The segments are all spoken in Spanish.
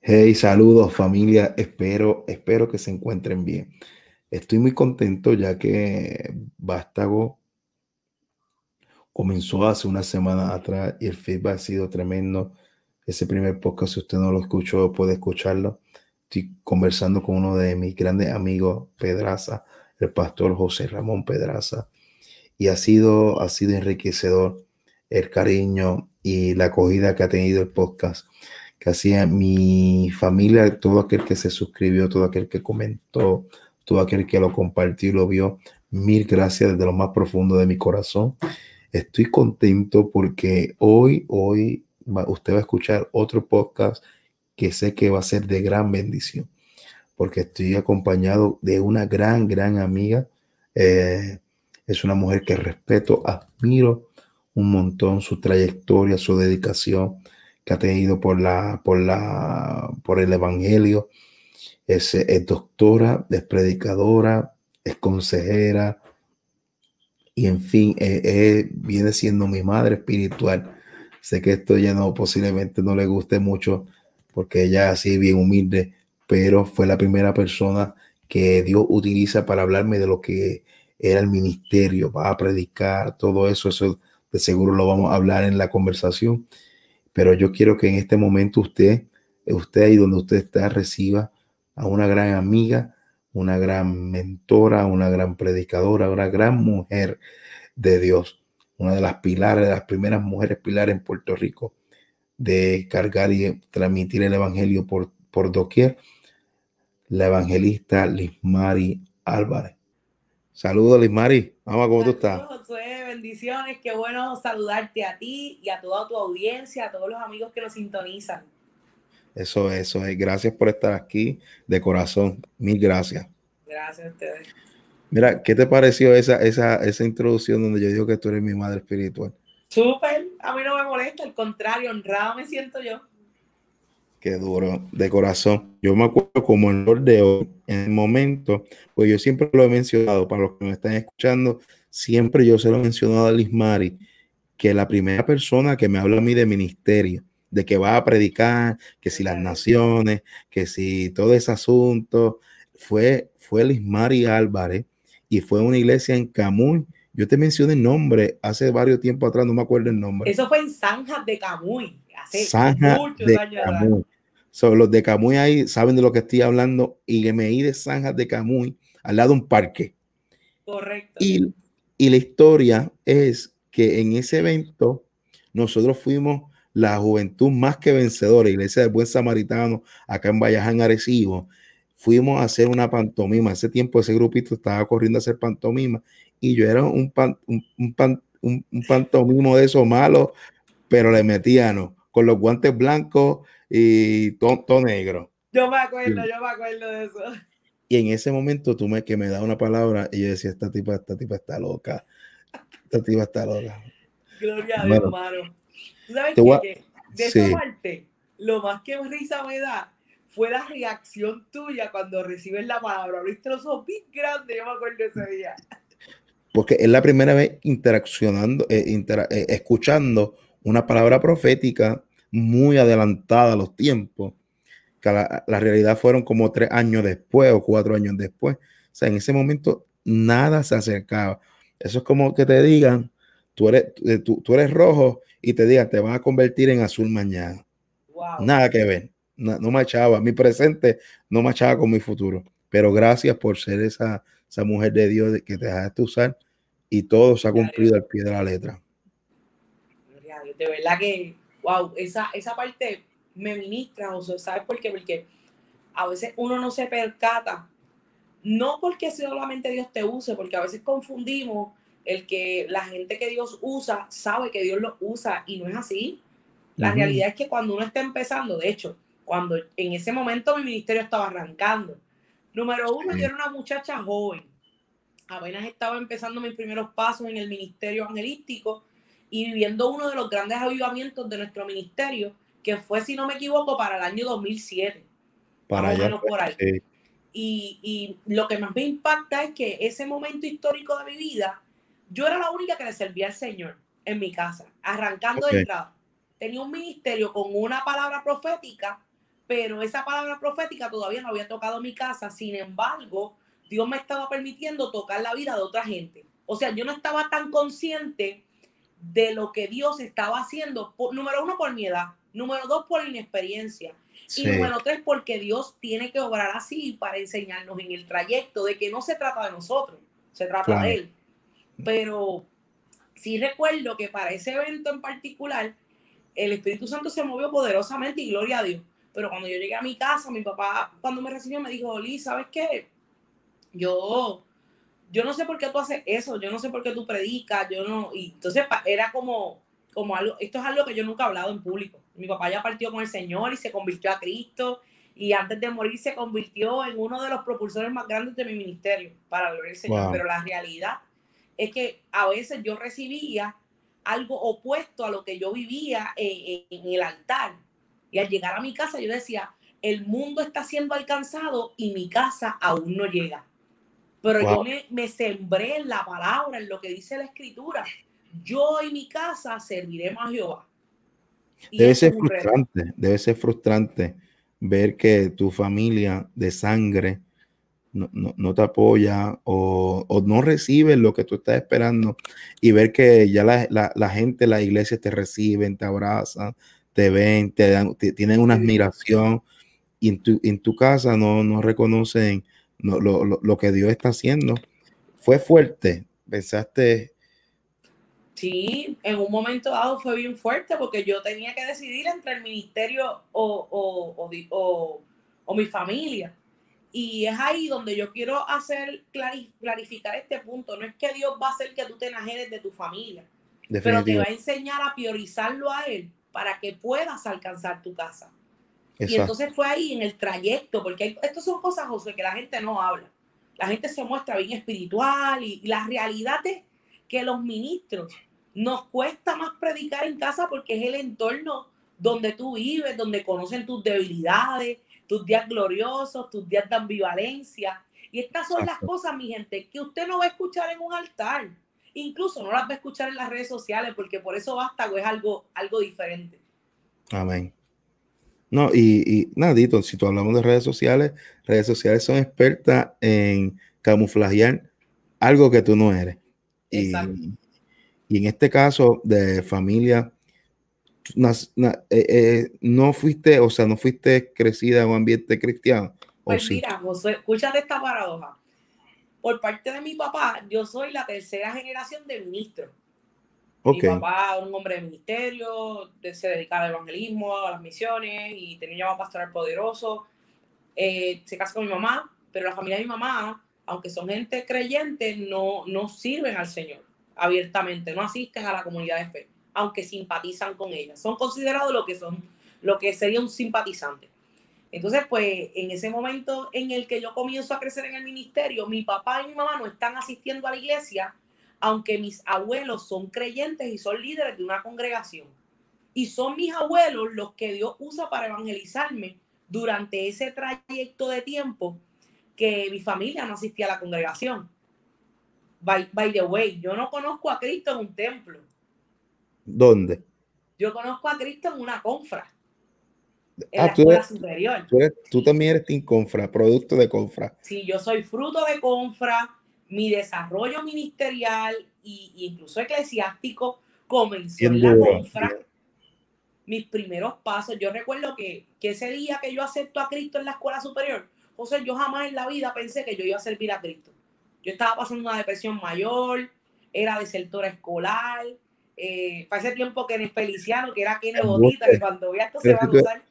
Hey, saludos familia, espero, espero que se encuentren bien. Estoy muy contento ya que Vástago comenzó hace una semana atrás y el feedback ha sido tremendo. Ese primer podcast, si usted no lo escuchó, puede escucharlo. Estoy conversando con uno de mis grandes amigos, Pedraza, el pastor José Ramón Pedraza. Y ha sido, ha sido enriquecedor el cariño y la acogida que ha tenido el podcast que hacía mi familia, todo aquel que se suscribió, todo aquel que comentó, todo aquel que lo compartió y lo vio. Mil gracias desde lo más profundo de mi corazón. Estoy contento porque hoy, hoy usted va a escuchar otro podcast que sé que va a ser de gran bendición, porque estoy acompañado de una gran, gran amiga. Eh, es una mujer que respeto, admiro un montón su trayectoria, su dedicación que ha tenido por, la, por, la, por el Evangelio. Es, es doctora, es predicadora, es consejera y en fin, eh, viene siendo mi madre espiritual. Sé que esto ya no posiblemente no le guste mucho porque ella así bien humilde, pero fue la primera persona que Dios utiliza para hablarme de lo que era el ministerio, va a predicar, todo eso, eso de seguro lo vamos a hablar en la conversación. Pero yo quiero que en este momento usted, usted ahí donde usted está, reciba a una gran amiga, una gran mentora, una gran predicadora, una gran mujer de Dios, una de las pilares, de las primeras mujeres pilares en Puerto Rico de cargar y transmitir el evangelio por, por doquier, la evangelista Lismari Álvarez. Saludos, Lismari. Vamos, ¿cómo tú estás? bendiciones. Qué bueno saludarte a ti y a toda tu audiencia, a todos los amigos que nos sintonizan. Eso, eso es. Gracias por estar aquí de corazón. Mil gracias. Gracias a ustedes. Mira, ¿qué te pareció esa, esa, esa introducción donde yo digo que tú eres mi madre espiritual? Súper, a mí no me molesta, al contrario, honrado me siento yo. Qué duro, de corazón. Yo me acuerdo como en el de hoy, en el momento, pues yo siempre lo he mencionado, para los que me están escuchando, siempre yo se lo he mencionado a Lismari, que la primera persona que me habla a mí de ministerio, de que va a predicar, que si las naciones, que si todo ese asunto, fue, fue Lismari Álvarez y fue una iglesia en Camuy. Yo te mencioné el nombre hace varios tiempos atrás, no me acuerdo el nombre. Eso fue en Zanja de Camuy, hace muchos años Camuy. Los de Camuy ahí saben de lo que estoy hablando y me di de Zanjas de Camuy al lado de un parque. Correcto. Y y la historia es que en ese evento nosotros fuimos la juventud más que vencedora, Iglesia del Buen Samaritano, acá en Vallaján, Arecibo. Fuimos a hacer una pantomima. Ese tiempo ese grupito estaba corriendo a hacer pantomima y yo era un, un, pantomimo de esos malos, pero le metían con los guantes blancos y tonto negro. Yo me acuerdo, yo me acuerdo de eso. Y en ese momento tú me, que me da una palabra y yo decía, esta tipa, esta tipa está loca. Esta tipa está loca. Gloria a Dios, hermano. ¿Sabes qué? De esa parte, lo más que risa me da fue la reacción tuya cuando recibes la palabra. Abriste los ojos bien grandes, yo me acuerdo ese día. Porque es la primera vez interaccionando, eh, eh, escuchando una palabra profética muy adelantada a los tiempos la, realidad fueron como tres años después o cuatro años después. O sea, en ese momento nada se acercaba. Eso es como que te digan, tú eres, eh, tú, eres rojo y te digan, te vas a convertir en azul mañana. Nada que ver. No, no machaba. Mi presente no machaba con mi futuro. Pero gracias por ser esa, esa mujer de Dios que te dejaste usar y todo se ha cumplido al pie de la letra. De verdad que, wow, esa, esa parte me ministra, José. ¿Sabes por qué? Porque a veces uno no se percata, no porque solamente Dios te use, porque a veces confundimos el que la gente que Dios usa sabe que Dios lo usa y no es así. La realidad es que cuando uno está empezando, de hecho, cuando en ese momento mi ministerio estaba arrancando, número uno, yo era una muchacha joven, apenas estaba empezando mis primeros pasos en el ministerio evangelístico y viviendo uno de los grandes avivamientos de nuestro ministerio, que fue, si no me equivoco, para el año 2007. Para allá. por ahí. Y, y, lo que más me impacta es que ese momento histórico de mi vida yo era la única que le servía al Señor en mi casa, arrancando de entrada. Tenía un ministerio con una palabra profética, pero esa palabra profética todavía no había tocado mi casa. Sin embargo, Dios me estaba permitiendo tocar la vida de otra gente. O sea, yo no estaba tan consciente de lo que Dios estaba haciendo, número uno, por mi edad, número dos, por inexperiencia, y número tres, porque Dios tiene que obrar así para enseñarnos en el trayecto de que no se trata de nosotros, se trata de Él. Pero sí recuerdo que para ese evento en particular, el Espíritu Santo se movió poderosamente y gloria a Dios. Pero cuando yo llegué a mi casa, mi papá, cuando me recibió, me dijo, Oli, ¿sabes qué? Yo yo no sé por qué tú haces eso, yo no sé por qué tú predicas, yo no, y entonces era como, como algo, esto es algo que yo nunca he hablado en público. Mi papá ya partió con el Señor y se convirtió a Cristo y antes de morir se convirtió en uno de los propulsores más grandes de mi ministerio para el Señor. Pero la realidad es que a veces yo recibía algo opuesto a lo que yo vivía en, en el altar. Y al llegar a mi casa yo decía, el mundo está siendo alcanzado y mi casa aún no llega. Pero yo me, sembré en la palabra, en lo que dice la escritura. Yo y mi casa serviremos a Jehová. debe ser frustrante, debe ser frustrante ver que tu familia de sangre no, te apoya o, no recibe lo que tú estás esperando y ver que ya la, gente, la iglesia te reciben, te abrazan, te ven, te, dan, tienen una admiración y en tu, en tu casa no, no reconocen no, lo, lo, que Dios está haciendo. Fue fuerte, pensaste. Sí, en un momento dado fue bien fuerte porque yo tenía que decidir entre el ministerio o, o, o, mi familia. Y es ahí donde yo quiero hacer clarificar este punto. No es que Dios va a hacer que tú te enajenes de tu familia, pero te va a enseñar a priorizarlo a Él para que puedas alcanzar tu casa. Y entonces fue ahí en el trayecto, porque estas son cosas, José, que la gente no habla. La gente se muestra bien espiritual y, la realidad es que los ministros nos cuesta más predicar en casa porque es el entorno donde tú vives, donde conocen tus debilidades, tus días gloriosos, tus días de ambivalencia. Y estas son las cosas, mi gente, que usted no va a escuchar en un altar. Incluso no las va a escuchar en las redes sociales porque por eso basta o es algo, algo diferente. Amén. No, y, y nadito, si tú hablamos de redes sociales, redes sociales son expertas en camuflajear algo que tú no eres. Y, y, en este caso de familia, eh, eh, no fuiste, o sea, no fuiste crecida en un ambiente cristiano. Pues mira, José, escúchate esta paradoja. Por parte de mi papá, yo soy la tercera generación de ministro. Mi papá, un hombre de ministerio, se dedicaba al evangelismo, a las misiones y tenía un llamado pastoral poderoso. Eh, se casó con mi mamá, pero la familia de mi mamá, aunque son gente creyente, no, no sirven al Señor abiertamente, no asisten a la comunidad de fe, aunque simpatizan con ella. Son considerados lo que son, lo que sería un simpatizante. Entonces, pues en ese momento en el que yo comienzo a crecer en el ministerio, mi papá y mi mamá no están asistiendo a la iglesia aunque mis abuelos son creyentes y son líderes de una congregación. Y son mis abuelos los que Dios usa para evangelizarme durante ese trayecto de tiempo que mi familia no asistía a la congregación. By, the way, yo no conozco a Cristo en un templo. ¿Dónde? Yo conozco a Cristo en una confra. En ah, la escuela superior. Tú, tú, también eres team confra, producto de confra. Sí, yo soy fruto de confra mi desarrollo ministerial e incluso eclesiástico comenzó en la confra. Mis primeros pasos, yo recuerdo que, que ese día que yo acepto a Cristo en la escuela superior, José, yo jamás en la vida pensé que yo iba a servir a Cristo. Yo estaba pasando una depresión mayor, era desertora escolar, eh, para ese tiempo que en Feliciano, que era Kene Botita, que cuando vea esto se va a usar.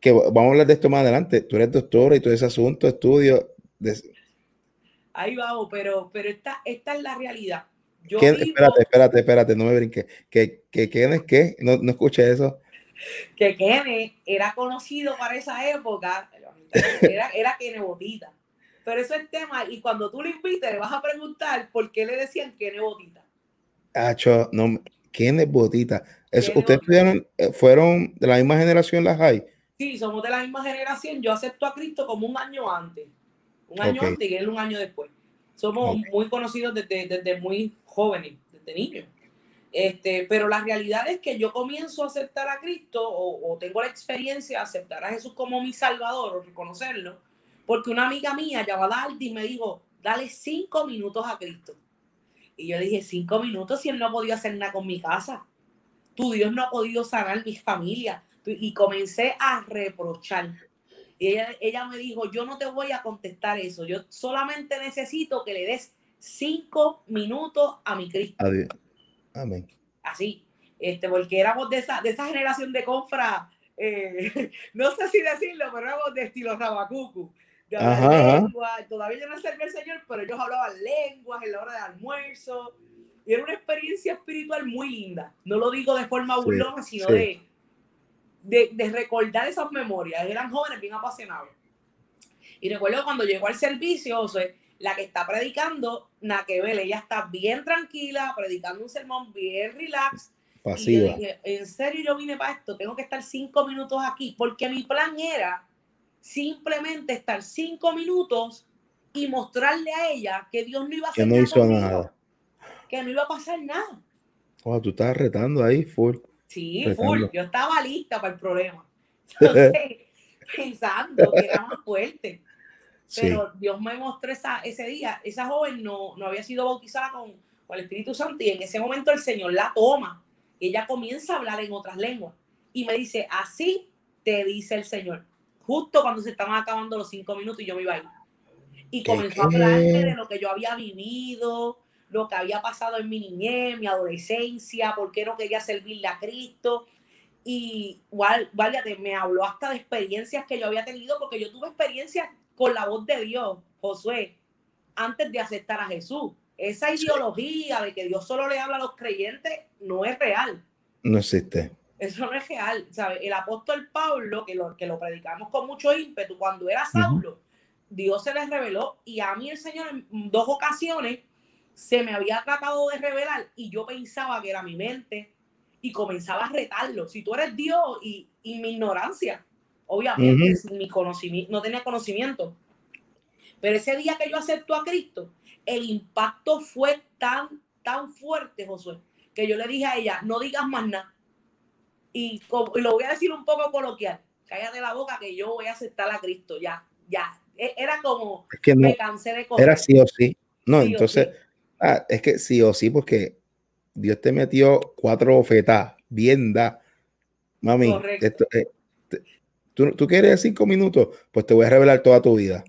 Que vamos a hablar de esto más adelante. Tú eres doctora y todo ese asunto, estudio. De, ahí vamos, pero, pero esta, esta es la realidad. Yo espérate, espérate, espérate, no me brinques. ¿Qué, qué, qué es qué? No, no escuché eso. Que Kene era conocido para esa época, era, era Kene Botita. Pero eso es tema, y cuando tú lo invites, le vas a preguntar por qué le decían Kene Botita. Acho, no, Kene Botita. Eso, ¿Ustedes eh, fueron de la misma generación las hay? Sí, somos de la misma generación. Yo acepto a Cristo como un año antes. Un año antes y él un año después. Somos muy conocidos desde, desde muy jóvenes, desde niños. Este, pero la realidad es que yo comienzo a aceptar a Cristo o, tengo la experiencia de aceptar a Jesús como mi Salvador o reconocerlo, porque una amiga mía llamada Aldi me dijo, dale cinco minutos a Cristo. Y yo dije, cinco minutos si él no ha podido hacer nada con mi casa. Tu Dios no ha podido sanar mi familia. Y comencé a reprochar. Y ella, ella me dijo, yo no te voy a contestar eso. Yo solamente necesito que le des cinco minutos a mi Cristo. Amén. Así, este, porque éramos de esa, de esa generación de confra, eh, no sé si decirlo, pero éramos de estilo Rabacucu. todavía yo no servía el Señor, pero ellos hablaban lenguas en la hora de almuerzo. Y era una experiencia espiritual muy linda. No lo digo de forma burlona, sino De, de, de, recordar esas memorias. Eran jóvenes bien apasionados. Y recuerdo cuando llegó al servicio, o sea, la que está predicando, nada que ver, ella está bien tranquila, predicando un sermón bien relax. Y dije, en serio yo vine para esto, tengo que estar cinco minutos aquí, porque mi plan era simplemente estar cinco minutos y mostrarle a ella que Dios no iba a hacer que no hizo nada. Que no iba a pasar nada. Oh, tú estabas retando ahí, full. Sí, full. Yo estaba lista para el problema. Entonces, pensando que era más fuerte. Pero Dios me mostró esa, ese día, esa joven no, no había sido bautizada con, con, el Espíritu Santo y en ese momento el Señor la toma y ella comienza a hablar en otras lenguas y me dice, así te dice el Señor, justo cuando se estaban acabando los cinco minutos y yo me iba a ir. Y comenzó a hablarme de lo que yo había vivido, lo que había pasado en mi niñez, mi adolescencia, por qué no quería servirle a Cristo. Y igual, me habló hasta de experiencias que yo había tenido, porque yo tuve experiencias con la voz de Dios, Josué, antes de aceptar a Jesús. Esa ideología de que Dios solo le habla a los creyentes no es real. No existe. Eso no es real. ¿sabe? El apóstol Pablo, que lo, que lo predicamos con mucho ímpetu, cuando era Saulo, Dios se les reveló y a mí el Señor en dos ocasiones se me había tratado de revelar y yo pensaba que era mi mente y comenzaba a retarlo. Si tú eres Dios y, y mi ignorancia, Obviamente, mi conocimiento, no tenía conocimiento. Pero ese día que yo acepto a Cristo, el impacto fue tan, tan fuerte, Josué, que yo le dije a ella, no digas más nada. Y, lo voy a decir un poco coloquial, cállate la boca que yo voy a aceptar a Cristo, ya, ya. E, era como, que me cansé de comer. Era sí o sí. No, entonces, Ah, es que sí o sí, porque Dios te metió cuatro bofetas, bien da. Mami, esto, eh, ¿Tú, quieres cinco minutos? Pues te voy a revelar toda tu vida.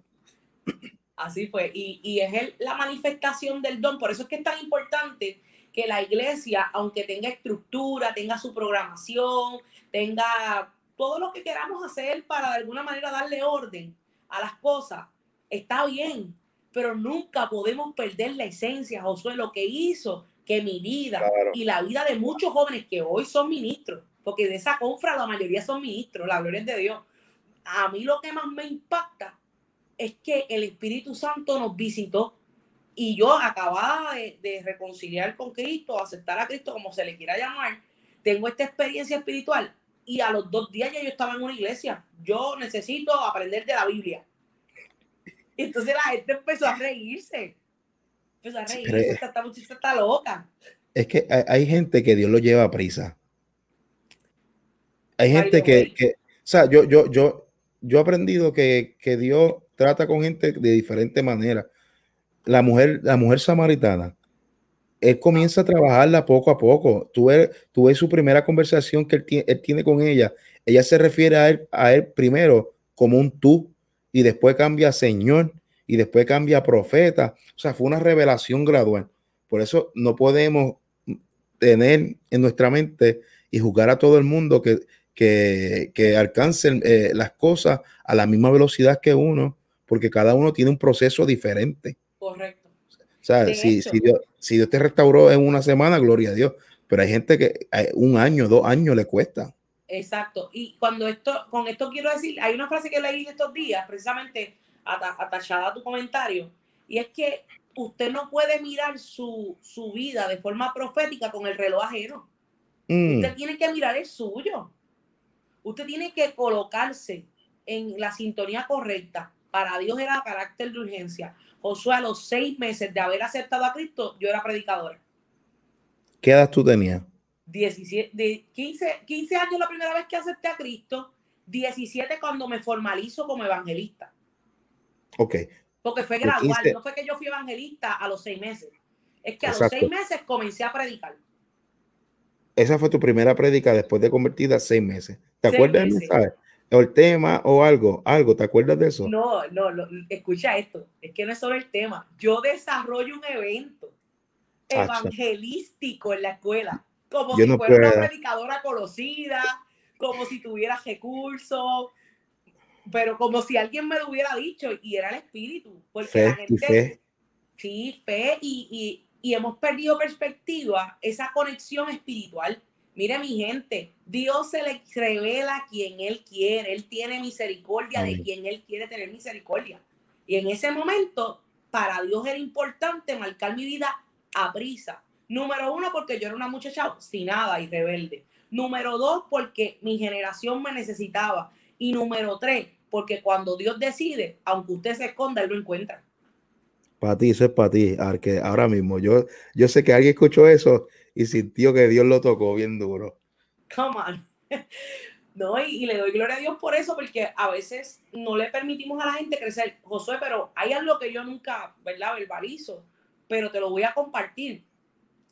Así fue. Y, es la manifestación del don. Por eso es que es tan importante que la iglesia, aunque tenga estructura, tenga su programación, tenga todo lo que queramos hacer para de alguna manera darle orden a las cosas, está bien, pero nunca podemos perder la esencia, Josué, lo que hizo que mi vida y la vida de muchos jóvenes que hoy son ministros, porque de esa confra la mayoría son ministros, la gloria es de Dios. A mí lo que más me impacta es que el Espíritu Santo nos visitó y yo acababa de, reconciliar con Cristo, aceptar a Cristo como se le quiera llamar, tengo esta experiencia espiritual y a los dos días ya yo estaba en una iglesia. Yo necesito aprender de la Biblia. Entonces la gente empezó a reírse. Empezó a reírse, esta muchacha está loca. Es que hay, gente que Dios lo lleva a prisa. Hay gente que, que, o sea, yo, yo, yo, yo he aprendido que, Dios trata con gente de diferente manera. La mujer, la mujer samaritana, él comienza a trabajarla poco a poco. Tú ves, tú ves su primera conversación que él, tiene con ella. Ella se refiere a él, a él primero como un tú y después cambia a Señor y después cambia a profeta. O sea, fue una revelación gradual. Por eso no podemos tener en nuestra mente y juzgar a todo el mundo que, que, alcancen eh, las cosas a la misma velocidad que uno, porque cada uno tiene un proceso diferente. Correcto. O sea, si, Dios, te restauró en una semana, gloria a Dios, pero hay gente que un año, dos años le cuesta. Exacto. Y cuando esto, con esto quiero decir, hay una frase que leí estos días, precisamente atachada a tu comentario, y es que usted no puede mirar su, vida de forma profética con el reloj ajeno. Mm. Usted tiene que mirar el suyo. Usted tiene que colocarse en la sintonía correcta Para Dios era carácter de urgencia. Josué, a los seis meses de haber aceptado a Cristo, yo era predicadora. ¿Qué edad tú tenías? 17, de 15, 15 años la primera vez que acepté a Cristo, 17 cuando me formalizo como evangelista. Ok. Porque fue gradual, no fue que yo fui evangelista a los seis meses. Es que a los seis meses comencé a predicar. Esa fue tu primera prédica después de convertida seis meses. ¿Te acuerdas del mensaje? O el tema o algo, algo, ¿te acuerdas de eso? No, no, escucha esto, es que no es solo el tema. Yo desarrollo un evento evangelístico en la escuela, como si fuera una predicadora conocida, como si tuviera recursos, pero como si alguien me lo hubiera dicho y era el espíritu, porque la gente, sí, fe y, y hemos perdido perspectiva, esa conexión espiritual. Mire mi gente, Dios se le revela a quien Él quiere, Él tiene misericordia de quien Él quiere tener misericordia. Y en ese momento, para Dios era importante marcar mi vida a prisa. Número uno, porque yo era una muchacha sin nada y rebelde. Número dos, porque mi generación me necesitaba. Y número tres, porque cuando Dios decide, aunque usted se esconda, Él lo encuentra. Para ti, eso es para ti. Que ahora mismo, yo, yo sé que alguien escuchó eso y sintió que Dios lo tocó bien duro. Come on. No, y, le doy gloria a Dios por eso, porque a veces no le permitimos a la gente crecer. Josué, pero hay algo que yo nunca, ¿verdad? Verbalizo, pero te lo voy a compartir.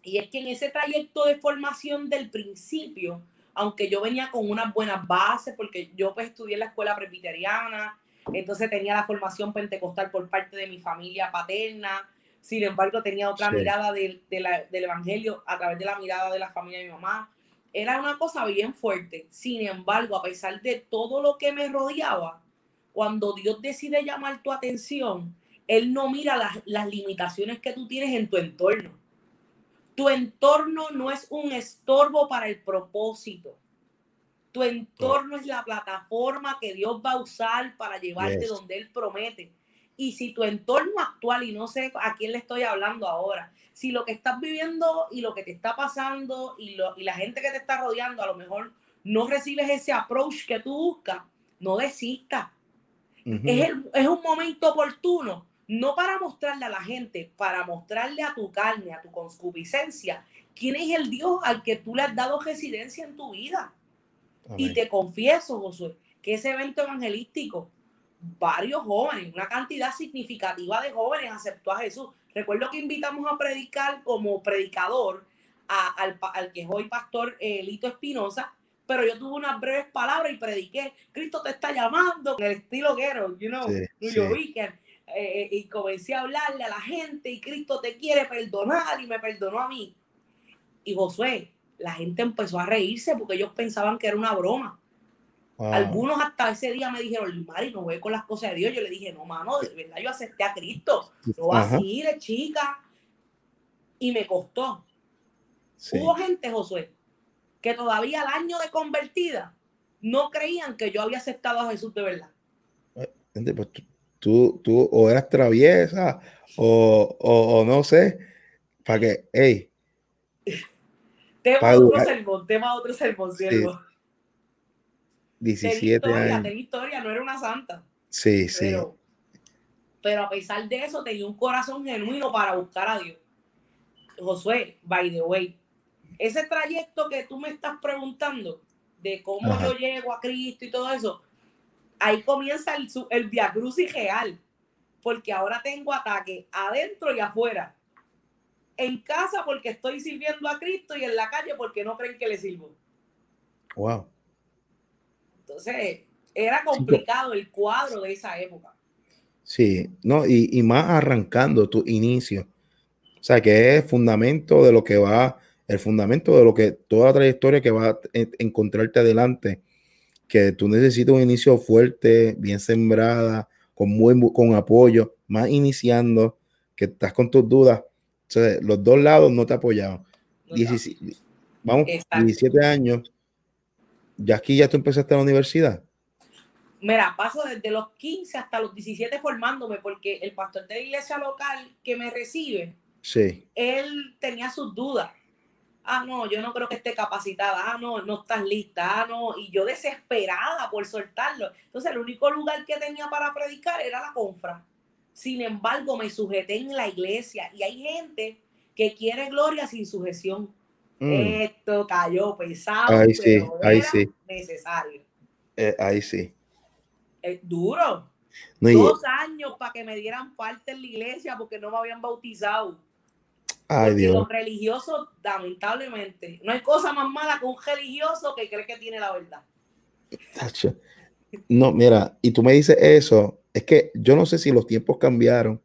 Y es que en ese trayecto de formación del principio, aunque yo venía con unas buenas bases, porque yo pues estudié en la escuela presbiteriana, entonces tenía la formación pentecostal por parte de mi familia paterna, sin embargo tenía otra mirada del, del Evangelio a través de la mirada de la familia de mi mamá. Era una cosa bien fuerte. Sin embargo, a pesar de todo lo que me rodeaba, cuando Dios decide llamar tu atención, Él no mira las, las limitaciones que tú tienes en tu entorno. Tu entorno no es un estorbo para el propósito. Tu entorno es la plataforma que Dios va a usar para llevarte donde Él promete. Y si tu entorno actual, y no sé a quién le estoy hablando ahora, si lo que estás viviendo y lo que te está pasando y, lo, y la gente que te está rodeando a lo mejor no recibes ese approach que tú buscas, no desistas. es, es un momento oportuno, no para mostrarle a la gente, para mostrarle a tu carne, a tu concupiscencia, quién es el Dios al que tú le has dado residencia en tu vida. Y te confieso, Josué, que ese evento evangelístico, varios jóvenes, una cantidad significativa de jóvenes aceptó a Jesús. Recuerdo que invitamos a predicar como predicador al, que es hoy pastor eh, Lito Espinosa, pero yo tuve unas breves palabras y prediqué, Cristo te está llamando, en el estilo guero, you know, New Weekend. Eh, eh, y comencé a hablarle a la gente y Cristo te quiere perdonar y me perdonó a mí. Y Josué, la gente empezó a reírse porque ellos pensaban que era una broma. Algunos hasta ese día me dijeron, Mari, no voy con las cosas de Dios. Yo le dije, no, mano, de verdad yo acepté a Cristo. No va a seguir, chica. Y me costó. Hubo gente, Josué, que todavía al año de convertida no creían que yo había aceptado a Jesús de verdad. Pues tú, tú o eras traviesa o, o, o no sé, para que, hey, Tema otro sermón, tema otro sermón, cierto. 17 historia, años. historia, no era una santa. Sí, sí. Pero a pesar de eso, tenía un corazón genuino para buscar a Dios. Josué, by the way, ese trayecto que tú me estás preguntando de cómo yo llego a Cristo y todo eso, ahí comienza el, el viacrucis real, porque ahora tengo ataque adentro y afuera en casa porque estoy sirviendo a Cristo y en la calle porque no creen que le sirvo. Wow. Entonces, era complicado el cuadro de esa época. Sí, no, y, más arrancando tu inicio. O sea, que es fundamento de lo que va, el fundamento de lo que toda la trayectoria que va a encontrarte adelante, que tú necesitas un inicio fuerte, bien sembrada, con muy con apoyo, más iniciando, que estás con tus dudas, los dos lados no te apoyaban. vamos, 17 años. ¿Ya aquí ya tú empezaste la universidad? Mira, paso desde los 15 hasta los 17 formándome porque el pastor de la iglesia local que me recibe, sí. él tenía sus dudas. Ah, no, yo no creo que esté capacitada, ah, no, no estás lista, ah, no, y yo desesperada por soltarlo. Entonces, el único lugar que tenía para predicar era la confra. Sin embargo, me sujeté en la iglesia y hay gente que quiere gloria sin sujeción. Mm. Esto cayó pesado, ahí sí, ahí sí. necesario. Eh, ahí sí. Es duro. Dos años para que me dieran parte en la iglesia porque no me habían bautizado. Ay, Dios. Los religiosos, lamentablemente, no hay cosa más mala que un religioso que cree que tiene la verdad. No, mira, y tú me dices eso, es que yo no sé si los tiempos cambiaron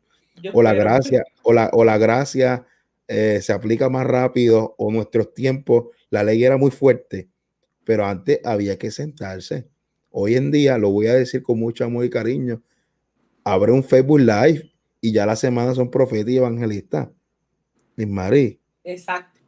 o la gracia, o la, o la gracia eh, se aplica más rápido o nuestros tiempos, la ley era muy fuerte, pero antes había que sentarse. Hoy en día, lo voy a decir con mucho amor y cariño, abre un Facebook Live y ya la semana son profetas y evangelistas mi Marí. Exacto.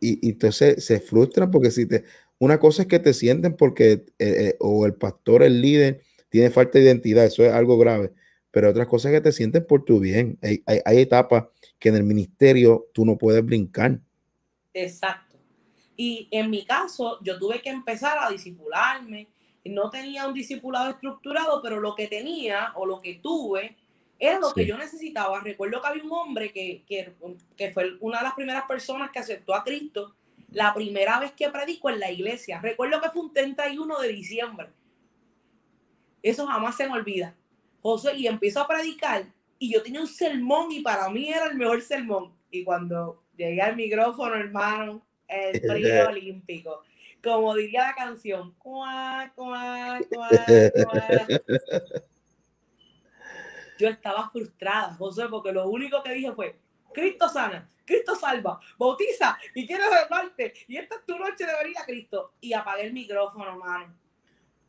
Y, entonces se frustran porque si te, una cosa es que te sienten porque eh, eh, o el pastor, el líder, tiene falta de identidad, eso es algo grave, pero otra cosa es que te sienten por tu bien. Hay, hay, etapas que en el ministerio tú no puedes brincar. Exacto. Y en mi caso, yo tuve que empezar a disipularme. No tenía un discipulado estructurado, pero lo que tenía o lo que tuve era lo que yo necesitaba. Recuerdo que había un hombre que, que, fue una de las primeras personas que aceptó a Cristo la primera vez que predicó en la iglesia. Recuerdo que fue un 31 de diciembre. Eso jamás se me olvida. José, y empiezo a predicar y yo tenía un sermón y para mí era el mejor sermón. Y cuando llegué al micrófono, hermano, el frío olímpico. Como diría la canción, cuá, cuá, cuá, yo estaba frustrada, José, porque lo único que dije fue, Cristo sana, Cristo salva, bautiza y quiere salvarte. Y esta es tu noche de venir a Cristo. Y apagué el micrófono, hermano.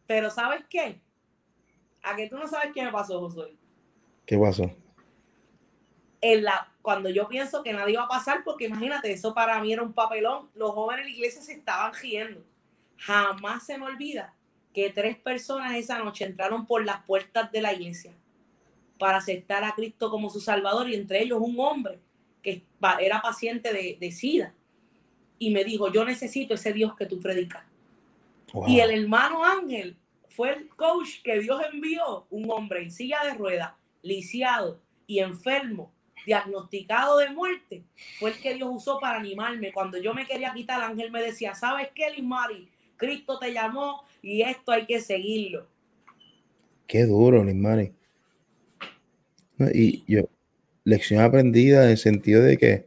Pero ¿sabes qué? A que tú no sabes qué me pasó, José. ¿Qué pasó? En la, cuando yo pienso que nadie iba a pasar, porque imagínate, eso para mí era un papelón, los jóvenes de la iglesia se estaban riendo. Jamás se me olvida que tres personas esa noche entraron por las puertas de la iglesia para aceptar a Cristo como su Salvador y entre ellos un hombre que era paciente de, SIDA. Y me dijo, yo necesito ese Dios que tú predicas. Y el hermano Ángel fue el coach que Dios envió, un hombre en silla de ruedas, lisiado y enfermo, diagnosticado de muerte, fue el que Dios usó para animarme. Cuando yo me quería quitar, el ángel me decía, ¿sabes qué, Lismari? Cristo te llamó y esto hay que seguirlo. Qué duro, Lismari. Y yo, lección aprendida en el sentido de que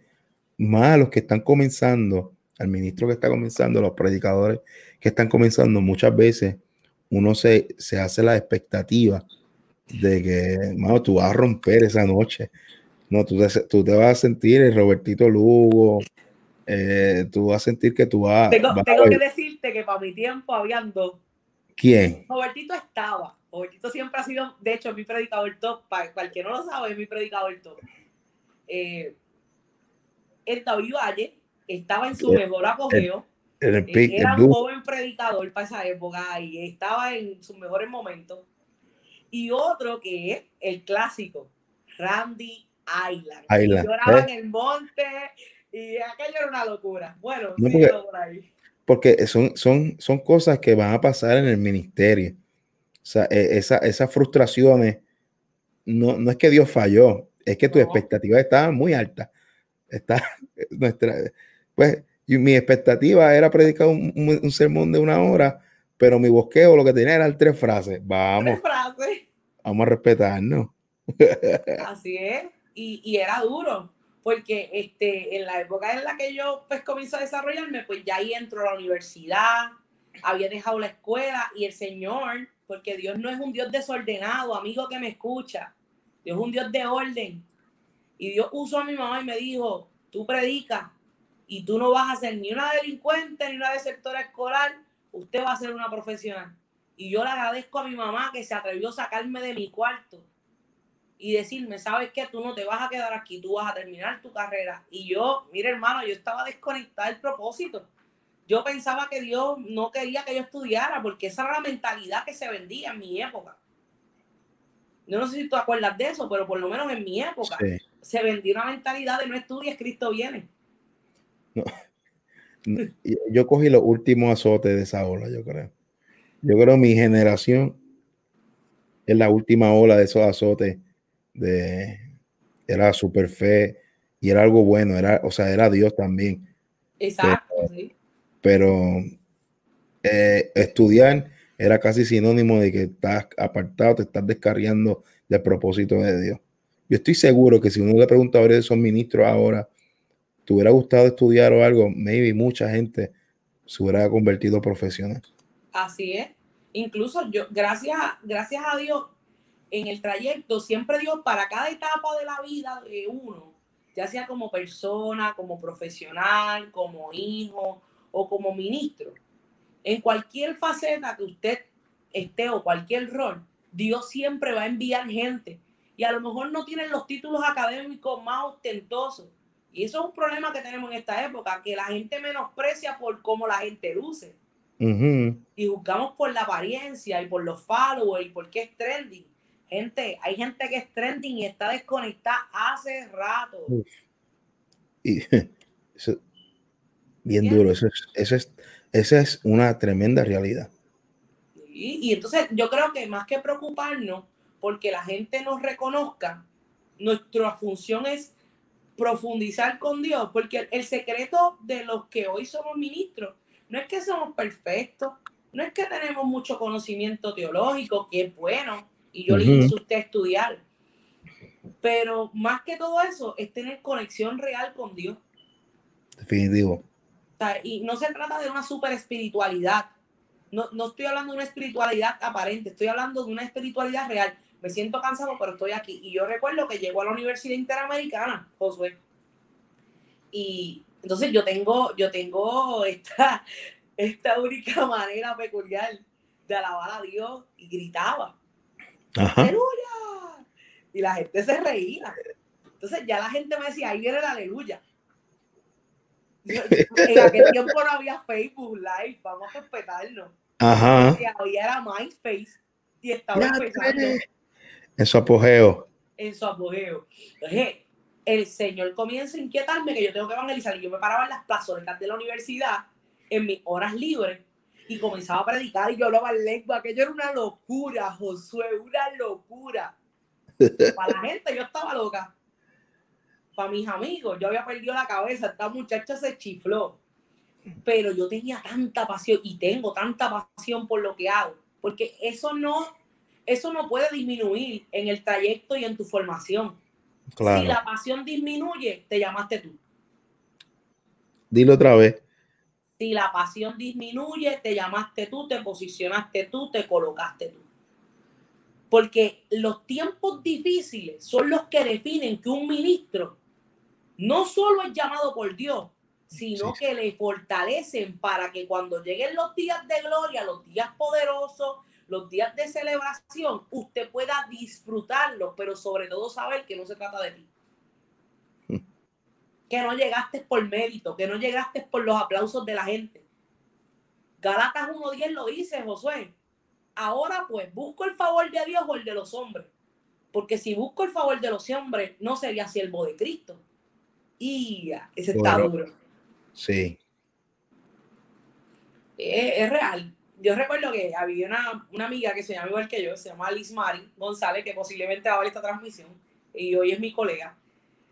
más los que están comenzando, al ministro que está comenzando, los predicadores que están comenzando, muchas veces uno se, se hace la expectativa de que, mano, tú vas a romper esa noche. No, tú te, tú te vas a sentir el Robertito Lugo, eh, tú vas a sentir que tú vas. Tengo, tengo que decirte que para mi tiempo habían dos. ¿Quién? Robertito estaba. Robertito siempre ha sido, de hecho, mi predicador top. Para cualquiera no lo sabe, es mi predicador top. Eh, el David Valle estaba en su mejor apogeo. Eh, era un joven predicador para esa época y estaba en sus mejores momentos. Y otro que es el clásico, Randy Island. Island. Lloraba en el monte y aquello era una locura. Bueno, por ahí. Porque son, son, son cosas que van a pasar en el ministerio. O sea, e, esa, esas frustraciones, no, no es que Dios falló, es que tus expectativas estaban muy altas. Está nuestra, pues mi expectativa era predicar un, sermón de una hora, pero mi bosqueo lo que tenía eran tres frases. Vamos. Vamos a respetarnos. Así es. Y, y, era duro, porque este, en la época en la que yo pues comienzo a desarrollarme, pues ya ahí entro a la universidad, había dejado la escuela y el Señor porque Dios no es un Dios desordenado, amigo que me escucha. Dios es un Dios de orden. Y Dios usó a mi mamá y me dijo, tú predicas y tú no vas a ser ni una delincuente ni una desertora escolar, usted va a ser una profesional. Y yo le agradezco a mi mamá que se atrevió a sacarme de mi cuarto y decirme, ¿sabes qué? Tú no te vas a quedar aquí, tú vas a terminar tu carrera. Y yo, mire hermano, yo estaba desconectada del propósito yo pensaba que Dios no quería que yo estudiara porque esa era la mentalidad que se vendía en mi época. Yo no sé si tú te acuerdas de eso, pero por lo menos en mi época se vendía una mentalidad de no estudies, Cristo viene. Yo cogí los últimos azotes de esa ola, yo creo. Yo creo mi generación es la última ola de esos azotes de era super fe y era algo bueno, era, o sea, era Dios también. Exacto, pero, sí. Pero eh, estudiar era casi sinónimo de que estás apartado, te estás descarriando del propósito de Dios. Yo estoy seguro que si uno le pregunta a esos ministros ahora, ¿te hubiera gustado estudiar o algo? Maybe mucha gente se hubiera convertido profesional. Así es. Incluso yo, gracias, gracias a Dios, en el trayecto, siempre Dios para cada etapa de la vida de uno, ya sea como persona, como profesional, como hijo o como ministro, en cualquier faceta que usted esté o cualquier rol, Dios siempre va a enviar gente. Y a lo mejor no tienen los títulos académicos más ostentosos. Y eso es un problema que tenemos en esta época, que la gente menosprecia por cómo la gente luce. Y juzgamos por la apariencia y por los followers y por qué es trending. Gente, hay gente que es trending y está desconectada hace rato. Y eso, bien duro, eso eso es esa es una tremenda realidad. Y, entonces yo creo que más que preocuparnos porque la gente nos reconozca, nuestra función es profundizar con Dios, porque el secreto de los que hoy somos ministros no es que somos perfectos, no es que tenemos mucho conocimiento teológico, que es bueno, y yo le hice a usted estudiar, pero más que todo eso es tener conexión real con Dios. Definitivo y no se trata de una super espiritualidad. No, no estoy hablando de una espiritualidad aparente, estoy hablando de una espiritualidad real. Me siento cansado, pero estoy aquí. Y yo recuerdo que llego a la Universidad Interamericana, Josué. Y entonces yo tengo, yo tengo esta, esta única manera peculiar de alabar a Dios y gritaba. ¡Aleluya! Y la gente se reía. Entonces ya la gente me decía, ahí viene el aleluya en aquel tiempo no había Facebook Live, vamos a respetarlo. Ajá. Y era MySpace y estaba empezando. En su apogeo. En su apogeo. Entonces, el Señor comienza a inquietarme que yo tengo que evangelizar. Y yo me paraba en las plazoletas de la universidad en mis horas libres y comenzaba a predicar y yo hablaba en lengua. Aquello era una locura, Josué, una locura. Para la gente yo estaba loca para mis amigos, yo había perdido la cabeza, esta muchacha se chifló, pero yo tenía tanta pasión y tengo tanta pasión por lo que hago, porque eso no, eso no puede disminuir en el trayecto y en tu formación. Si la pasión disminuye, te llamaste tú. Dilo otra vez. Si la pasión disminuye, te llamaste tú, te posicionaste tú, te colocaste tú. Porque los tiempos difíciles son los que definen que un ministro no solo es llamado por Dios, sino que le fortalecen para que cuando lleguen los días de gloria, los días poderosos, los días de celebración, usted pueda disfrutarlo, pero sobre todo saber que no se trata de ti. Que no llegaste por mérito, que no llegaste por los aplausos de la gente. Galatas 1.10 lo dice, Josué. Ahora pues, busco el favor de Dios o el de los hombres. Porque si busco el favor de los hombres, no sería siervo de Cristo. Y ese está duro. Sí. Es, real. Yo recuerdo que había una, una, amiga que se llama igual que yo, se llama Liz Mari González, que posiblemente va a ver esta transmisión, y hoy es mi colega.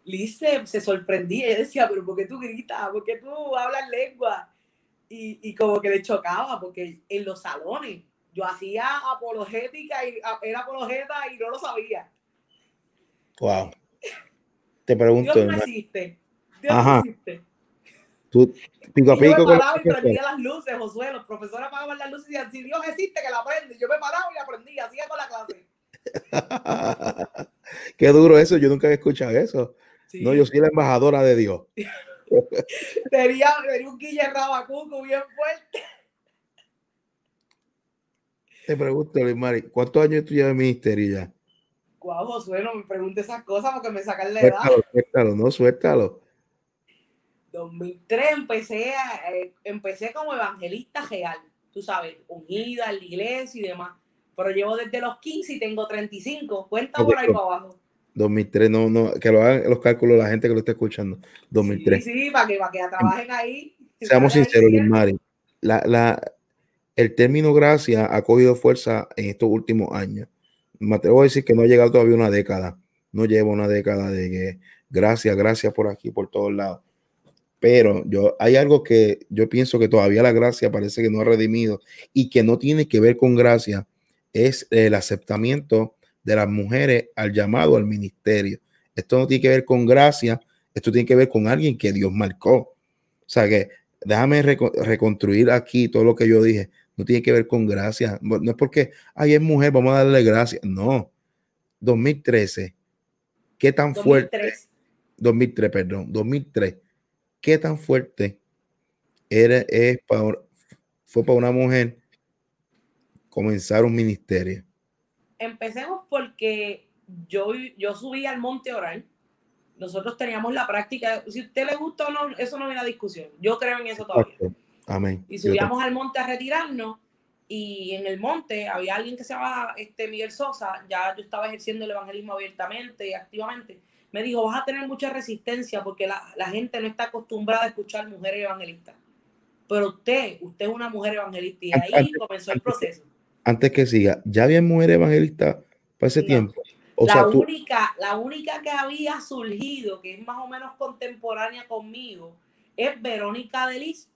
Liz se, sorprendía, ella decía, pero ¿por qué tú gritas? ¿Por qué tú hablas lengua? Y, y como que le chocaba, porque en los salones yo hacía apologética y era apologeta y no lo sabía. Wow. Te pregunto. Dios no existe. Dios Ajá. no existe. Tú, pico a pico. Yo me paraba y prendía las luces, Josué. Los profesores apagaban las luces y decían, si Dios existe, que la prende. Yo me paraba y aprendía, hacía con la clase. Qué duro eso, yo nunca he escuchado eso. Sí. No, yo soy la embajadora de Dios. tenía, tenía un Guille Rabacuco bien fuerte. Te pregunto, Luis Mari, ¿cuántos años tú llevas en ministerio ya? Guau, Josué, no me pregunte esas cosas porque me sacan la edad. Suéltalo, suéltalo, no, suéltalo. 2003 empecé, a, eh, empecé como evangelista real, tú sabes, unida en la iglesia y demás. Pero llevo desde los 15 y tengo 35. Cuenta por ahí para abajo. 2003, no, no, que lo hagan los cálculos la gente que lo está escuchando. 2003. Sí, sí, para que, para que trabajen ahí. Seamos sinceros, Mari. La, la, el término gracia ha cogido fuerza en estos últimos años. Me atrevo a decir que no ha llegado todavía una década. No lleva una década de que gracias, gracias por aquí, por todos lados. Pero yo hay algo que yo pienso que todavía la gracia parece que no ha redimido y que no tiene que ver con gracia, es el aceptamiento de las mujeres al llamado al ministerio. Esto no tiene que ver con gracia, esto tiene que ver con alguien que Dios marcó. O sea que déjame reconstruir aquí todo lo que yo dije no tiene que ver con gracia. No es porque, ay, es mujer, vamos a darle gracia. No. 2013. ¿Qué tan 2003. fuerte? 2003, perdón. 2003. ¿Qué tan fuerte era, es para, fue para una mujer comenzar un ministerio? Empecemos porque yo, yo subí al monte oral. Nosotros teníamos la práctica. Si a usted le gusta o no, eso no es una discusión. Yo creo en eso todavía. Amén. Y subíamos al monte a retirarnos y en el monte había alguien que se llamaba este, Miguel Sosa, ya yo estaba ejerciendo el evangelismo abiertamente y activamente. Me dijo, vas a tener mucha resistencia porque la, la gente no está acostumbrada a escuchar mujeres evangelistas. Pero usted, usted es una mujer evangelista y ahí comenzó el proceso. Antes que siga, ¿ya había mujeres evangelistas para ese tiempo? O la, única, la única que había surgido, que es más o menos contemporánea conmigo, es Verónica Delis,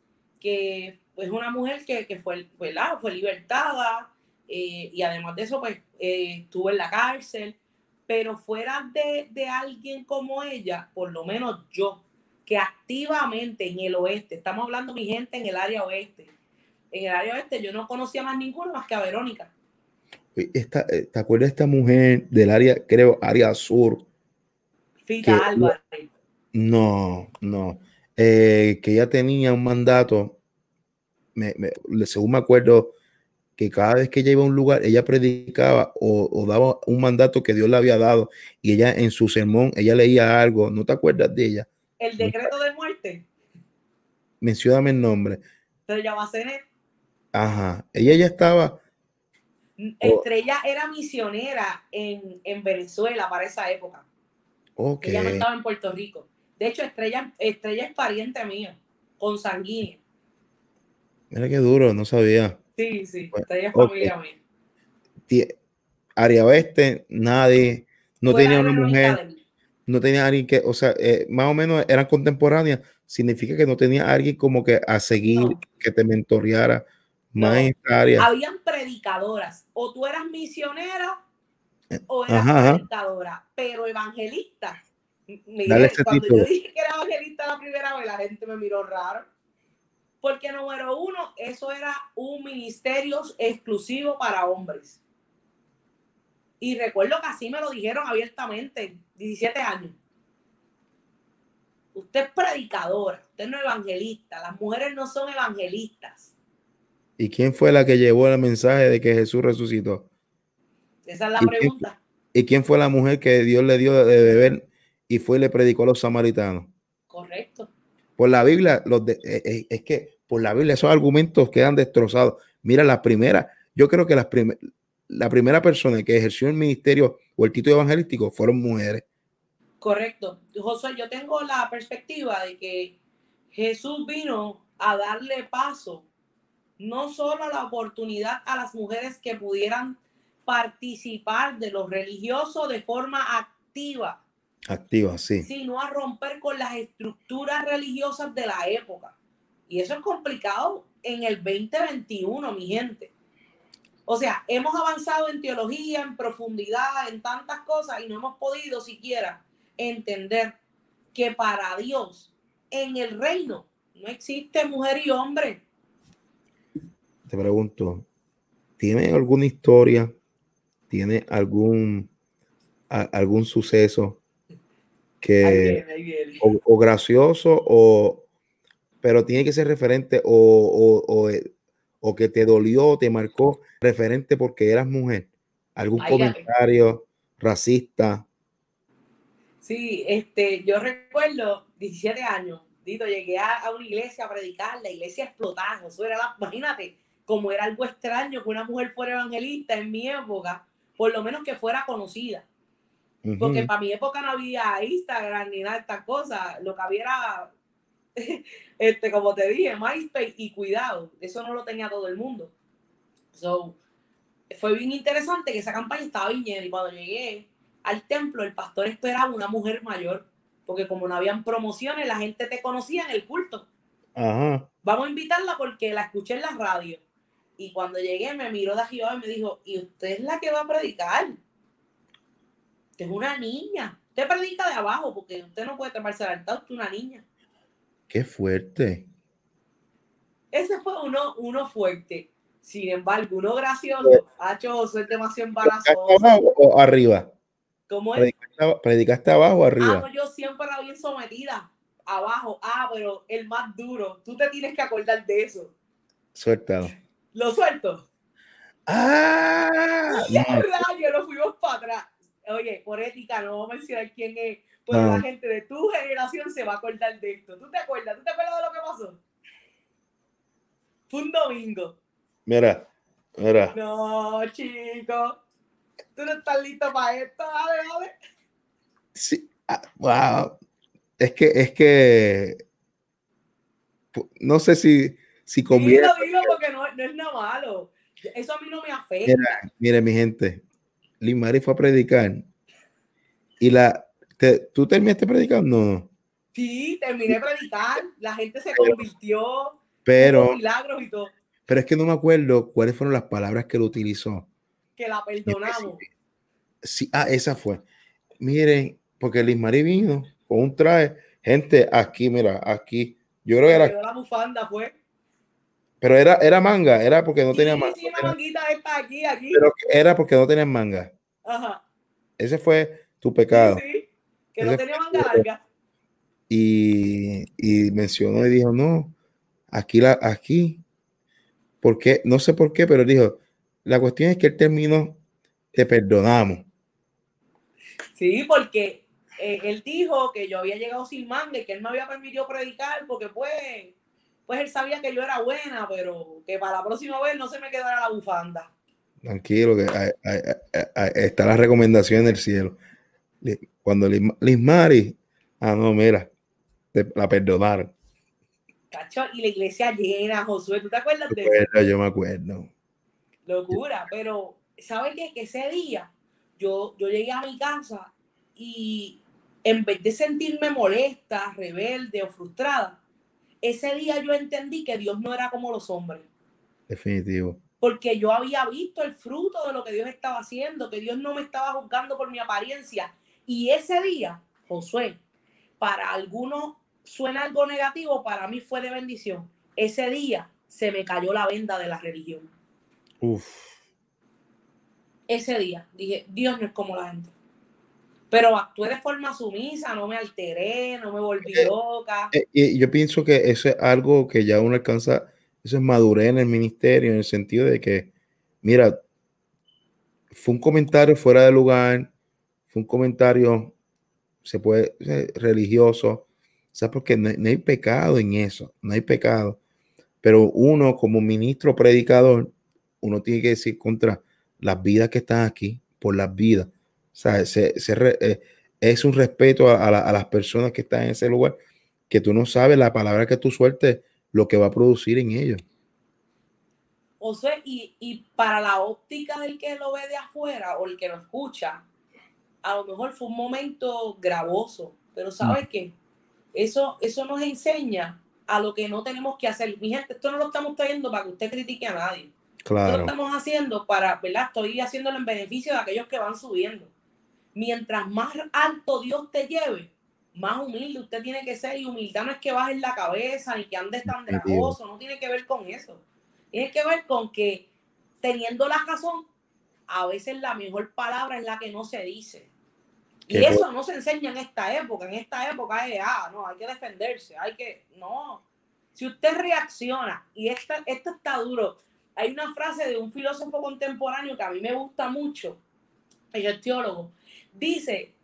que es pues, una mujer que, que fue, fue, fue libertada eh, y además de eso, pues eh, estuvo en la cárcel. Pero fuera de, de alguien como ella, por lo menos yo, que activamente en el oeste, estamos hablando mi gente en el área oeste, en el área oeste yo no conocía más ninguno más que a Verónica. Esta, eh, ¿Te acuerdas de esta mujer del área, creo, área sur? Fita Álvarez. No, no. que ella tenía un mandato según me acuerdo, que cada vez que ella iba a un lugar, ella predicaba o, daba un mandato que Dios le había dado y ella en su sermón, ella leía algo. ¿No te acuerdas de ella? El decreto de muerte. Mencióname el nombre. Se llama Cenet. Ajá. Ella ya estaba. Estrella era misionera en, Venezuela para esa época. Okay. Ella no estaba en Puerto Rico. De hecho, Estrella, Estrella es pariente mío, con sanguíneo. Mira qué duro, no sabía. Sí, sí, está en familia mía. Área oeste, nadie, no tenía una mujer, no tenía alguien que, o sea, eh, más o menos eran contemporáneas, significa que no tenía alguien como que a seguir, que te mentoreara más en esta área. Habían predicadoras, o tú eras misionera o eras predicadora, pero evangelista. Mira, cuando yo dije que era evangelista la primera vez, la gente me miró raro. Porque número uno, eso era un ministerio exclusivo para hombres. Y recuerdo que así me lo dijeron abiertamente, 17 años. Usted es predicadora, usted no es evangelista, las mujeres no son evangelistas. ¿Y quién fue la que llevó el mensaje de que Jesús resucitó? Esa es la pregunta. ¿Y quién fue la mujer que Dios le dio de beber y fue y le predicó a los samaritanos? Correcto. Por la Biblia, los de, eh, eh, es que por la Biblia esos argumentos quedan destrozados. Mira, la primera, yo creo que la primera persona que ejerció el ministerio o el título evangelístico fueron mujeres. Correcto. José, yo tengo la perspectiva de que Jesús vino a darle paso no solo la oportunidad a las mujeres que pudieran participar de lo religioso de forma activa, activa, sí. Sino a romper con las estructuras religiosas de la época. Y eso es complicado en el 2021, mi gente. O sea, hemos avanzado en teología, en profundidad, en tantas cosas y no hemos podido siquiera entender que para Dios en el reino no existe mujer y hombre. Te pregunto, ¿tiene alguna historia? ¿Tiene algún, algún suceso que O, gracioso o, pero tiene que ser referente o, o, o, que te dolió, te marcó referente porque eras mujer. Algún comentario racista. Sí, este, yo recuerdo 17 años, Dito, llegué a, una iglesia a predicar, la iglesia explotaba, eso era la, imagínate, como era algo extraño que una mujer fuera evangelista en mi época, por lo menos que fuera conocida. Porque para mi época no había Instagram ni nada de estas cosas. Lo que había era este, como te dije, MySpace y cuidado, eso no lo tenía todo el mundo. So, fue bien interesante que esa campaña estaba bien y cuando llegué al templo el pastor esperaba una mujer mayor, porque como no habían promociones, la gente te conocía en el culto. Vamos a invitarla porque la escuché en la radio. Y cuando llegué me miró de arriba y me dijo, ¿y usted es la que va a predicar? Usted es una niña. Usted predica de abajo porque usted no puede tomarse al altar, usted es una niña. Qué fuerte. Ese fue uno, uno fuerte. Sin embargo, uno gracioso, Hacho, es demasiado embarazoso. ¿Abajo o arriba? ¿Cómo es? ¿Predicaste, abajo o arriba? Ah, yo siempre la bien sometida. Abajo. Ah, pero el más duro. Tú te tienes que acordar de eso. Suéltalo. ¿Lo suelto? ¡Ah! ¡Qué rayo! Lo fuimos para atrás. Oye, por ética, no voy a mencionar quién es. Pues la gente de tu generación se va a acordar de esto. ¿Tú te acuerdas? ¿Tú te acuerdas de lo que pasó? Fue un domingo. Mira, mira. No, chico. Tú no estás listo para esto. Dale, dale. Sí. Ah, wow. Es que, es que. No sé si, si conviene. Dilo, dilo, porque no, no, es nada malo. Eso a mí no me afecta. Mira, mire, mi gente. Limari fue a predicar. Y la. ¿Tú terminaste predicando? No. Sí, terminé de predicar. La gente se convirtió. Pero. Milagros y todo. Pero es que no me acuerdo cuáles fueron las palabras que él utilizó. Que la perdonamos. Sí, ah, esa fue. Miren, porque Liz Marie vino con un traje. Gente, aquí, mira, aquí. Yo creo que era. La bufanda fue. Pero era, era manga, era porque no tenía manga. Sí, aquí, aquí. Pero era porque no tenía manga. Ajá. Ese fue tu pecado. Sí, que no tenía manga larga. Y, y mencionó y dijo, no, aquí, la, aquí porque, no sé por qué, pero dijo, la cuestión es que él terminó, te perdonamos. Sí, porque eh, él dijo que yo había llegado sin manga y que él me había permitido predicar porque pues, pues él sabía que yo era buena, pero que para la próxima vez no se me quedara la bufanda. Tranquilo, que está la recomendación del cielo. Cuando Liz Mari, ah, no, mira, la perdonaron y la iglesia llena, Josué, ¿tú te acuerdas de eso? Yo me acuerdo. Locura, pero ¿sabes qué? Que ese día yo, yo llegué a mi casa y en vez de sentirme molesta, rebelde o frustrada, ese día yo entendí que Dios no era como los hombres. Definitivo. Porque yo había visto el fruto de lo que Dios estaba haciendo, que Dios no me estaba juzgando por mi apariencia. Y ese día, Josué, para algunos suena algo negativo, para mí fue de bendición. Ese día se me cayó la venda de la religión. Uf. Ese día dije, Dios no es como la gente. Pero actué de forma sumisa, no me alteré, no me volví eh, loca. Eh, y yo pienso que eso es algo que ya uno alcanza, eso es madurez en el ministerio, en el sentido de que, mira, fue un comentario fuera de lugar, fue un comentario, se puede, eh, religioso, sea, porque no, hay pecado en eso, no hay pecado. Pero uno como ministro predicador, uno tiene que decir contra las vidas que están aquí, por las vidas. O sea, eh, es un respeto a, las personas que están en ese lugar, que tú no sabes la palabra que tú sueltes, lo que va a producir en ellos. O sea, y, y, para la óptica del que lo ve de afuera o el que lo escucha, a lo mejor fue un momento gravoso, pero ¿sabes mm. qué? Eso, eso nos enseña a lo que no tenemos que hacer. Mi gente, esto no lo estamos trayendo para que usted critique a nadie. Claro. Esto lo estamos haciendo para, ¿verdad? Estoy haciéndolo en beneficio de aquellos que van subiendo. Mientras más alto Dios te lleve, más humilde usted tiene que ser. Y humildad no es que bajes la cabeza ni que andes tan dragoso, no tiene que ver con eso. Tiene que ver con que teniendo la razón, a veces la mejor palabra es la que no se dice. Y eso no se enseña en esta época. En esta época es, ah, no, hay que defenderse, hay que, no. Si usted reacciona, y esta, esto está duro, hay una frase de un filósofo contemporáneo que a mí me gusta mucho, el teólogo, dice,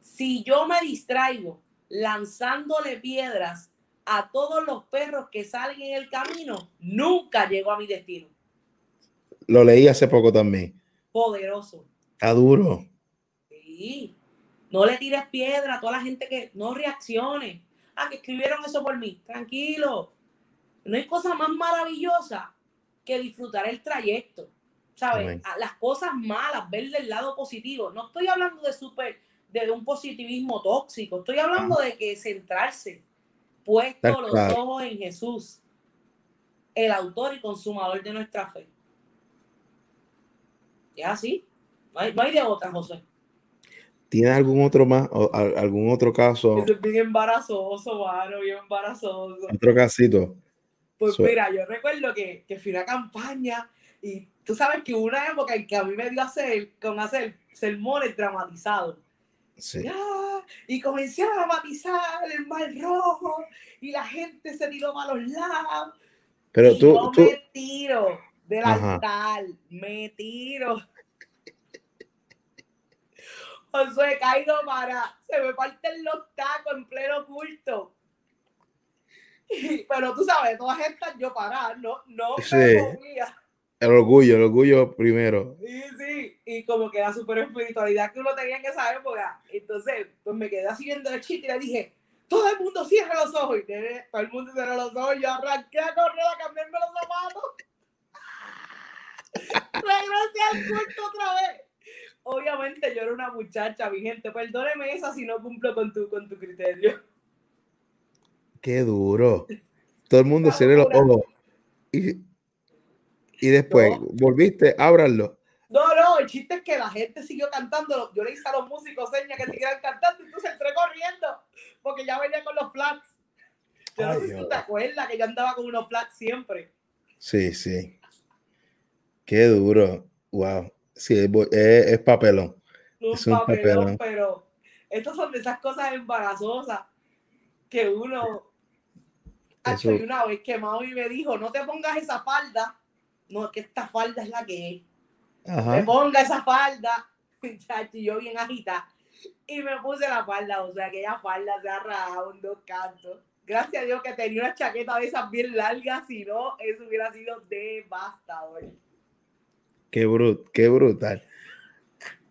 si yo me distraigo lanzándole piedras a todos los perros que salen en el camino, nunca llego a mi destino. Lo leí hace poco también. Poderoso. Está duro. Sí. No le tires piedra a toda la gente que no reaccione. ah, que escribieron eso por mí. Tranquilo. No hay cosa más maravillosa que disfrutar el trayecto. ¿Sabes? Las cosas malas, verle el lado positivo. No estoy hablando de super, de un positivismo tóxico. Estoy hablando de que centrarse, puesto los ojos en Jesús, el autor y consumador de nuestra fe. Ya así. No hay, no hay de otra, José. ¿Tienes algún otro más, o algún otro caso? Es bien embarazoso, mano, bien embarazoso. Otro casito. Pues mira, yo recuerdo que, que fui a una campaña y tú sabes que hubo una época en que a mí me dio hacer, con hacer sermones dramatizados. Sí. y comencé a dramatizar el mal rojo y la gente se tiró a los lados. Pero y tú, yo me tiro del altar, me tiro Josué, caído para, se me parten los tacos en pleno culto. pero tú sabes, todas estas yo parar, no, no sí. El orgullo, el orgullo primero. Sí, sí, y como que la super espiritualidad que uno tenía en esa época. Entonces, pues me quedé así viendo el chiste y le dije, todo el mundo cierra los ojos. Y todo el mundo cierra los ojos. Yo arranqué a correr a cambiarme los zapatos. Regresé al culto otra vez obviamente yo era una muchacha, mi gente, perdóneme esa si no cumplo con tu, con tu criterio. Qué duro. Todo el mundo cierra los ojos. Y, y después, volviste, ábranlo. No, no, el chiste es que la gente siguió cantando. Yo le hice a los músicos señas que siguieran cantando, y entonces entré corriendo, porque ya venía con los flats. Yo no sé si tú te acuerdas que yo andaba con unos flats siempre. Sí, sí. Qué duro. Wow. Sí, es, papelón. es un papelón, pero estas son de esas cosas embarazosas que uno. Eso... una vez que Maui me dijo, no te pongas esa falda, no, que esta falda es la que es. Ajá. Me ponga esa falda, muchacho, yo bien agita. Y me puse la falda, o sea, aquella falda se ha rajado en dos cantos. Gracias a Dios que tenía una chaqueta de esas bien largas, si no, eso hubiera sido devastador. Qué, brut, qué brutal.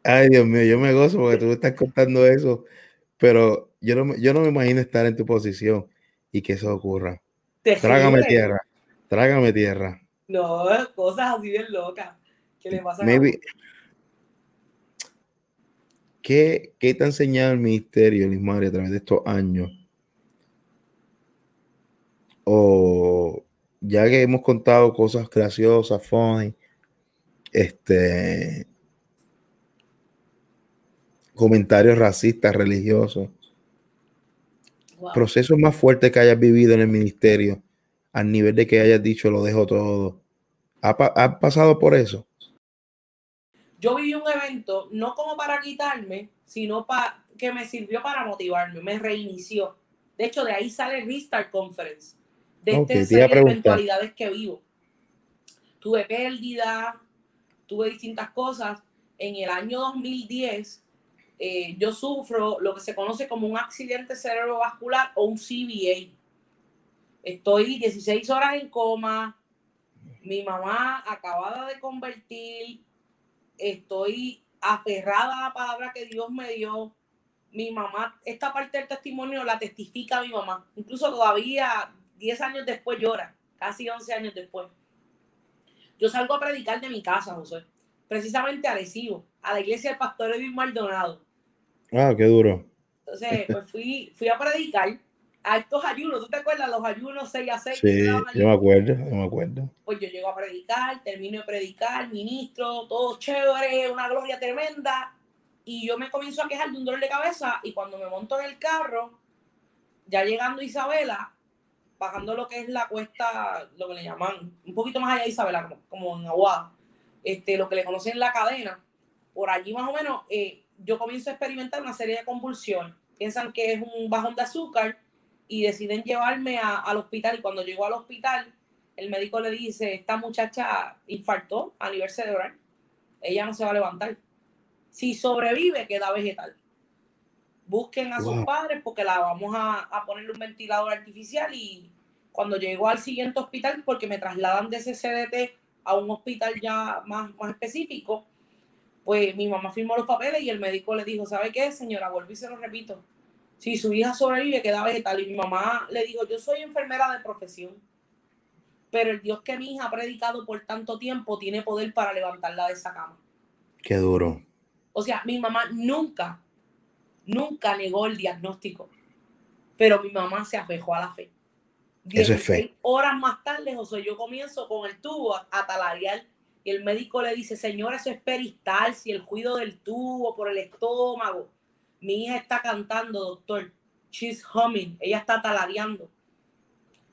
Ay, Dios mío, yo me gozo porque tú me estás contando eso, pero yo no, yo no me imagino estar en tu posición y que eso ocurra. trágame tierra, trágame tierra. No, cosas así bien locas. ¿Qué le pasa Maybe, ¿Qué, ¿Qué, te ha enseñado el ministerio, Liz a través de estos años? O ya que hemos contado cosas graciosas, funny, este, comentarios racistas, religiosos. Procesos más fuertes que hayas vivido en el ministerio, al nivel de que hayas dicho lo dejo todo. ¿Ha, pasado por eso? Yo viví un evento, no como para quitarme, sino para que me sirvió para motivarme, me reinició. De hecho, de ahí sale el Restart Conference, de estas eventualidades que vivo. Tuve pérdida, tuve distintas cosas. En el año 2010, eh, yo sufro lo que se conoce como un accidente cerebrovascular o un CVA. Estoy 16 horas en coma. Mi mamá acabada de convertir. Estoy aferrada a la palabra que Dios me dio. Mi mamá, esta parte del testimonio la testifica mi mamá. Incluso todavía 10 años después llora, casi 11 años después. Yo salgo a predicar de mi casa, José, precisamente a a la iglesia del pastor Edwin Maldonado. Ah, qué duro. Entonces, pues fui, fui a predicar a estos ayunos. ¿Tú te acuerdas los ayunos 6 a 6? Sí, yo me acuerdo, yo me acuerdo. Pues yo llego a predicar, termino de predicar, ministro, todo chévere, una gloria tremenda. Y yo me comienzo a quejar de un dolor de cabeza y cuando me monto en el carro, ya llegando a Isabela, bajando lo que es la cuesta, lo que le llaman, un poquito más allá de Isabela, como, en Aguada, este, lo que le conocen la cadena, por allí más o menos, eh, yo comienzo a experimentar una serie de convulsiones. Piensan que es un bajón de azúcar y deciden llevarme al hospital. Y cuando llego al hospital, el médico le dice, esta muchacha infartó a nivel cerebral, ella no se va a levantar. Si sobrevive, queda vegetal busquen a sus padres porque la vamos a, a, ponerle un ventilador artificial y cuando llego al siguiente hospital, porque me trasladan de ese CDT a un hospital ya más, más específico, pues mi mamá firmó los papeles y el médico le dijo, ¿sabe qué, señora? Volví y se lo repito. Si su hija sobrevive, queda vegetal. Y mi mamá le dijo, yo soy enfermera de profesión, pero el Dios que mi hija ha predicado por tanto tiempo tiene poder para levantarla de esa cama. Qué duro. O sea, mi mamá nunca, nunca negó el diagnóstico, pero mi mamá se afejó a la fe. Eso es fe. Horas más tarde, José, yo comienzo con el tubo a, y el médico le dice, señora, eso es peristalsis, el cuido del tubo por el estómago. Mi hija está cantando, doctor. She's humming. Ella está talareando.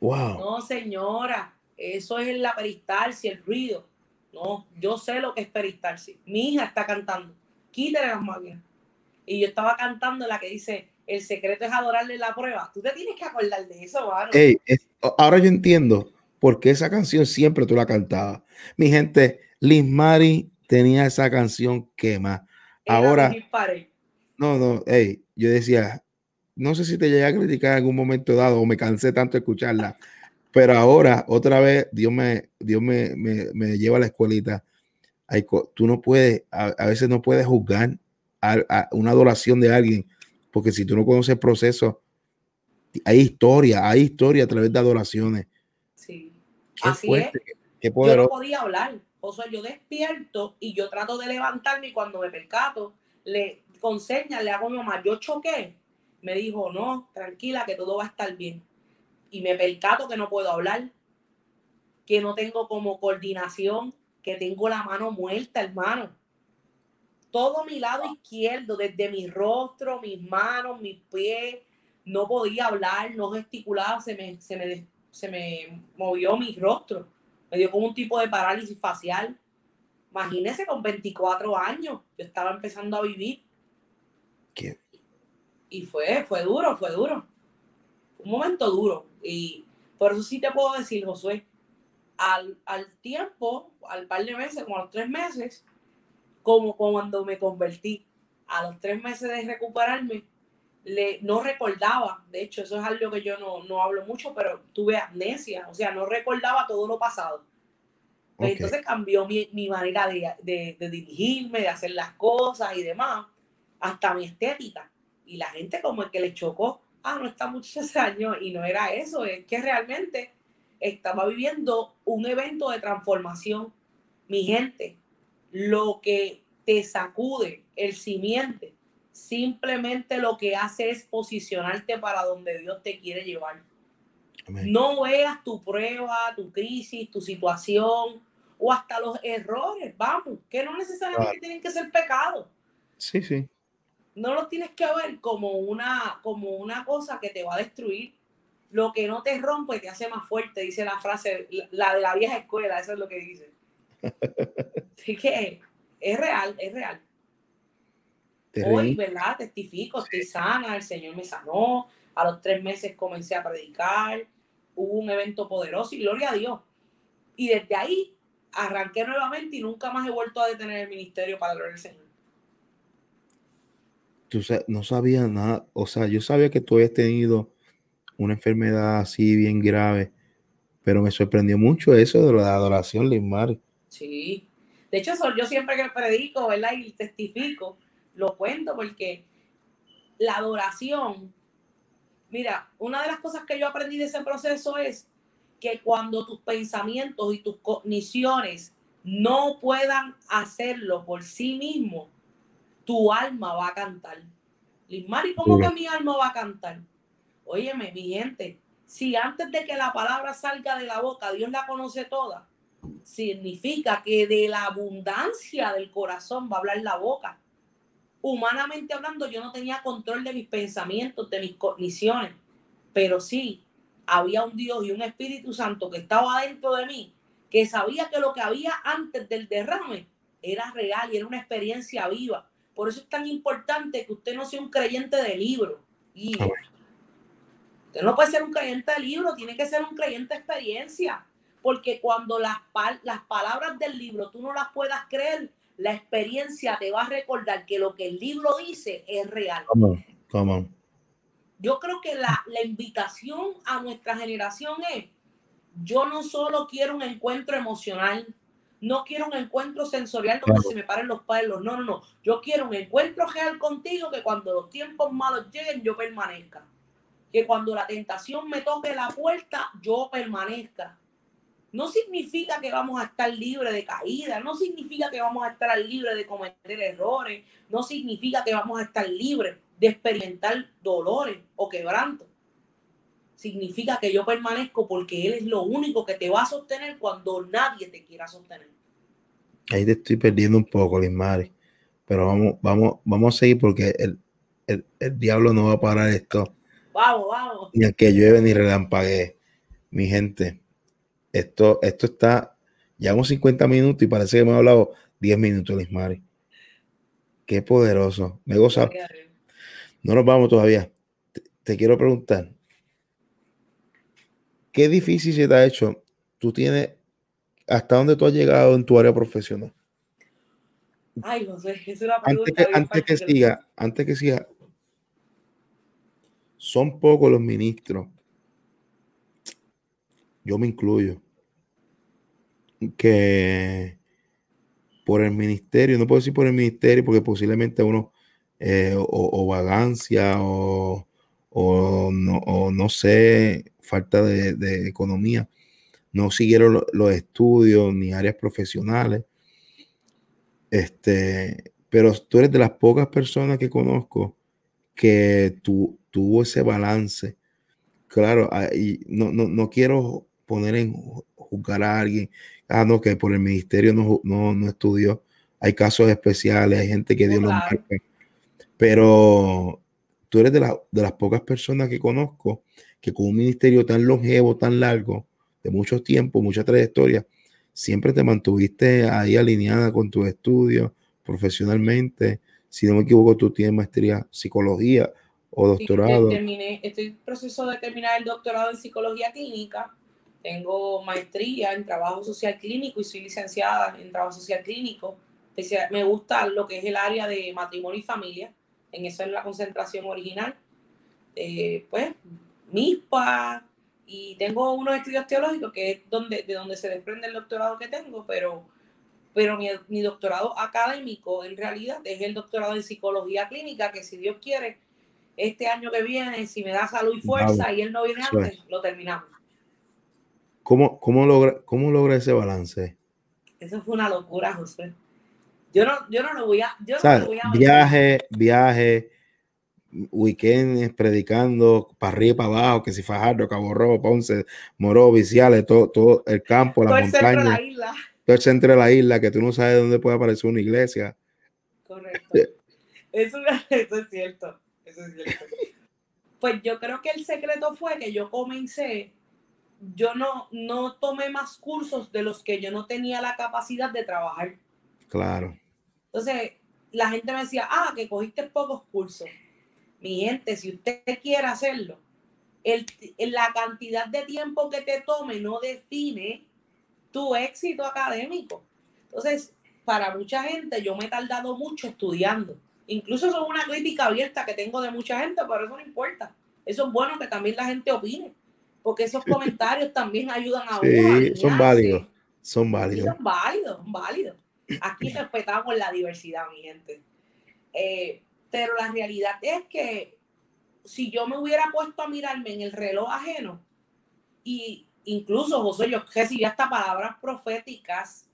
Wow. No, señora, eso es la peristalsis, el ruido. No, yo sé lo que es peristalsis. Mi hija está cantando. Quítale las máquinas. Y yo estaba cantando la que dice, el secreto es adorarle la prueba. Tú te tienes que acordar de eso, mano. ahora yo entiendo por qué esa canción siempre tú la cantabas. Mi gente, Liz Mari tenía esa canción quema. Ahora, no, no, hey, yo decía, no sé si te llegué a criticar en algún momento dado o me cansé tanto de escucharla, pero ahora, otra vez, Dios me, Dios me, me, lleva a la escuelita. tú no puedes, a, veces no puedes juzgar a, una adoración de alguien porque si tú no conoces el proceso, hay historia, hay historia a través de adoraciones. Sí. Qué Así fuerte, es. Qué poderoso. Yo no podía hablar. O sea, yo despierto y yo trato de levantarme y cuando me percato, le con señas le hago a mi mamá, yo choqué. Me dijo, no, tranquila, que todo va a estar bien. Y me percato que no puedo hablar, que no tengo como coordinación, que tengo la mano muerta, hermano todo mi lado izquierdo, desde mi rostro, mis manos, mis pies, no podía hablar, no gesticulaba, se me, se me, se me movió mi rostro. Me dio como un tipo de parálisis facial. Imagínese con 24 años, yo estaba empezando a vivir. ¿Qué? Y fue, fue duro, fue duro. Fue un momento duro. Y por eso sí te puedo decir, Josué, al, al tiempo, al par de meses, como a los tres meses, como cuando me convertí. A los tres meses de recuperarme, le, no recordaba, de hecho eso es algo que yo no, no hablo mucho, pero tuve amnesia, o sea, no recordaba todo lo pasado. Entonces cambió mi, mi manera de, de, de, dirigirme, de hacer las cosas y demás, hasta mi estética. Y la gente como el que le chocó, ah, no está muchos años, y no era eso, es que realmente estaba viviendo un evento de transformación. Mi gente, lo que te sacude el simiente, simplemente lo que hace es posicionarte para donde Dios te quiere llevar. No veas tu prueba, tu crisis, tu situación o hasta los errores, vamos, que no necesariamente tienen que ser pecados. Sí, sí. No los tienes que ver como una, como una cosa que te va a destruir. Lo que no te rompe te hace más fuerte, dice la frase, la de la vieja escuela, eso es lo que dice. Así que es real, es real. Hoy, ¿verdad? Testifico, estoy sana, el Señor me sanó. A los tres meses comencé a predicar. Hubo un evento poderoso y gloria a Dios. Y desde ahí arranqué nuevamente y nunca más he vuelto a detener el ministerio para gloria al Señor. Tú no sabía nada, o sea, yo sabía que tú habías tenido una enfermedad así bien grave, pero me sorprendió mucho eso de la adoración, Limar. Sí, de hecho, yo siempre que predico, ¿verdad? Y testifico, lo cuento porque la adoración, mira, una de las cosas que yo aprendí de ese proceso es que cuando tus pensamientos y tus cogniciones no puedan hacerlo por sí mismo, tu alma va a cantar. Lismari, ¿cómo que mi alma va a cantar? Óyeme, mi gente, si antes de que la palabra salga de la boca, Dios la conoce toda, significa que de la abundancia del corazón va a hablar la boca. Humanamente hablando, yo no tenía control de mis pensamientos, de mis cogniciones, pero sí había un Dios y un Espíritu Santo que estaba dentro de mí, que sabía que lo que había antes del derrame era real y era una experiencia viva. Por eso es tan importante que usted no sea un creyente de libro. Y usted no puede ser un creyente de libro, tiene que ser un creyente de experiencia porque cuando las, las palabras del libro tú no las puedas creer, la experiencia te va a recordar que lo que el libro dice es real. Come Yo creo que la, la invitación a nuestra generación es, yo no solo quiero un encuentro emocional, no quiero un encuentro sensorial donde se me paren los pelos. No, no, no. Yo quiero un encuentro real contigo que cuando los tiempos malos lleguen yo permanezca. Que cuando la tentación me toque la puerta yo permanezca. No significa que vamos a estar libres de caída, no significa que vamos a estar libres de cometer errores, no significa que vamos a estar libres de experimentar dolores o quebrantos significa que yo permanezco porque Él es lo único que te va a sostener cuando nadie te quiera sostener. Ahí te estoy perdiendo un poco, Lismari. Pero vamos, vamos, vamos a seguir porque el, el, diablo no va a parar esto. Vamos, vamos. Ni a que llueve ni relampaguee. Mi gente, esto, esto está, llevamos 50 minutos y parece que me ha hablado 10 minutos, Lismari. Qué poderoso. Me goza. No nos vamos todavía. te quiero preguntar, qué difícil se te ha hecho. Tú tienes, ¿hasta dónde tú has llegado en tu área profesional? Ay, José, es una pregunta. Antes que, antes que siga, antes que siga, son pocos los ministros, yo me incluyo, que por el ministerio, no puedo decir por el ministerio, porque posiblemente uno eh, o, vagancia o, o, no, o no sé, falta de, economía, no siguieron los estudios ni áreas profesionales. Este, pero tú eres de las pocas personas que conozco que tu, tuvo ese balance. Claro, y no, no, no, quiero poner en juzgar a alguien, ah, no, que por el ministerio no, no, estudió. Hay casos especiales, hay gente que dio los marca. Pero tú eres de, de las pocas personas que conozco que con un ministerio tan longevo, tan largo, de mucho tiempo, mucha trayectoria, siempre te mantuviste ahí alineada con tus estudios profesionalmente. Si no me equivoco, tú tienes maestría psicología o doctorado. terminé, estoy en proceso de terminar el doctorado en psicología clínica. Tengo maestría en trabajo social clínico y soy licenciada en trabajo social clínico. Me gusta lo que es el área de matrimonio y familia. En eso es la concentración original. Eh, pues MISPA y tengo unos estudios teológicos que es donde, de donde se desprende el doctorado que tengo, pero, pero mi, doctorado académico en realidad es el doctorado en psicología clínica, que si Dios quiere, este año que viene, si me da salud y fuerza y él no viene antes, lo terminamos. ¿Cómo, cómo, logra, ¿Cómo logra ese balance? Eso fue una locura, José. Yo no, yo no lo voy a... Yo no lo voy a viaje, viaje, weekends predicando para arriba y para abajo, que si Fajardo, Cabo Rojo, Ponce, Moró, Viciales, todo, todo el campo, la montaña. la isla. Todo el centro de la isla, que tú no sabes dónde puede aparecer una iglesia. Correcto. Eso, eso es cierto. Eso es cierto. Pues yo creo que el secreto fue que yo comencé, yo no, no tomé más cursos de los que yo no tenía la capacidad de trabajar. Claro. Entonces, la gente me decía, ah, que cogiste pocos cursos mi gente, si usted quiere hacerlo, el, la cantidad de tiempo que te tome no define tu éxito académico. Entonces, para mucha gente, yo me he tardado mucho estudiando. Incluso es una crítica abierta que tengo de mucha gente, pero eso no importa. Eso es bueno que también la gente opine, porque esos comentarios también ayudan a sí, son válidos. Son válidos. son válidos, son válidos. Aquí respetamos la diversidad, mi gente. Eh, pero la realidad es que si yo me hubiera puesto a mirarme en el reloj ajeno, y incluso José, yo recibí hasta palabras proféticas.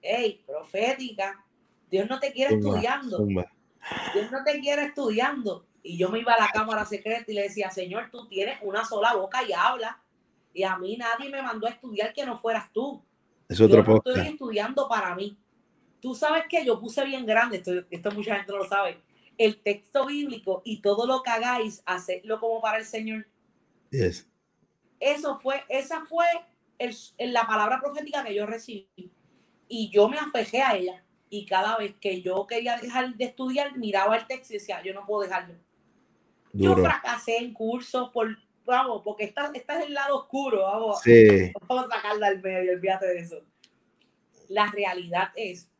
Hey, profética, Dios no te quiere estudiando. Dios no te quiere estudiando. Y yo me iba a la cámara secreta y le decía, Señor, tú tienes una sola boca y habla. Y a mí nadie me mandó a estudiar que no fueras tú. Es otro yo no estoy estudiando para mí. Tú sabes que yo puse bien grande, esto, esto mucha gente no lo sabe, el texto bíblico y todo lo que hagáis, hacedlo como para el Señor. Yes. Eso fue, esa fue el, la palabra profética que yo recibí. Y yo me afejé a ella. Y cada vez que yo quería dejar de estudiar, miraba el texto y decía, yo no puedo dejarlo. Yo fracasé en cursos por, vamos, porque esta, esta es el lado oscuro, vamos, sí. vamos a sacarla al medio, olvídate de eso. La realidad es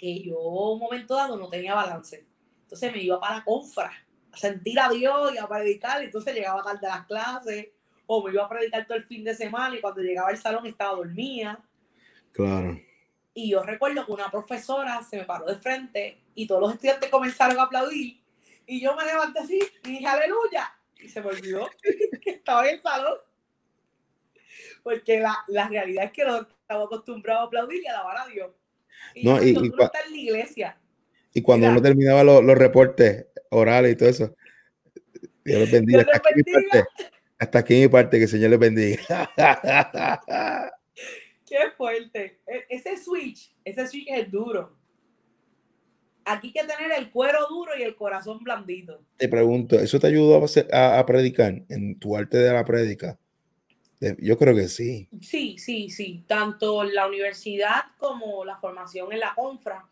que yo un momento dado no tenía balance. Entonces me iba para la confra a sentir a Dios y a predicar. Y entonces llegaba tarde a las clases o me iba a predicar todo el fin de semana y cuando llegaba al salón estaba dormida. Claro. Y yo recuerdo que una profesora se me paró de frente y todos los estudiantes comenzaron a aplaudir. Y yo me levanté así y dije, aleluya. Y se me olvidó que estaba en el salón. Porque la, la realidad es que no estaba acostumbrado a aplaudir y alabar a Dios. Y No, y- y en la iglesia. Y cuando Mira. uno terminaba los, los reportes orales y todo eso, Dios les bendiga. Dios Hasta aquí, mi parte, hasta aquí mi parte, que el Señor les bendiga. Qué fuerte. E- Ese switch, ese switch es duro. Aquí hay que tener el cuero duro y el corazón blandito. Te pregunto, ¿eso te ayudó a- a predicar en tu arte de la prédica? Yo creo que sí. Sí, sí, sí. Tanto la universidad como la formación en la confra.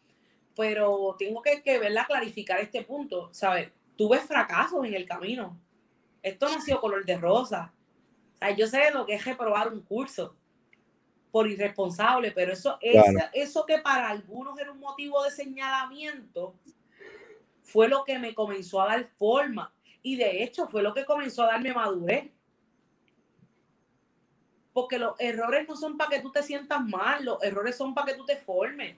Pero tengo que, que verla clarificar este punto. ¿Sabes? Tuve fracasos en el camino. Esto no ha sido color de rosa. O sea, yo sé lo que es reprobar un curso por irresponsable, pero eso, es, Claro. eso que para algunos era un motivo de señalamiento fue lo que me comenzó a dar forma. Y de hecho fue lo que comenzó a darme madurez. Porque los errores no son para que tú te sientas mal, los errores son para que tú te formes.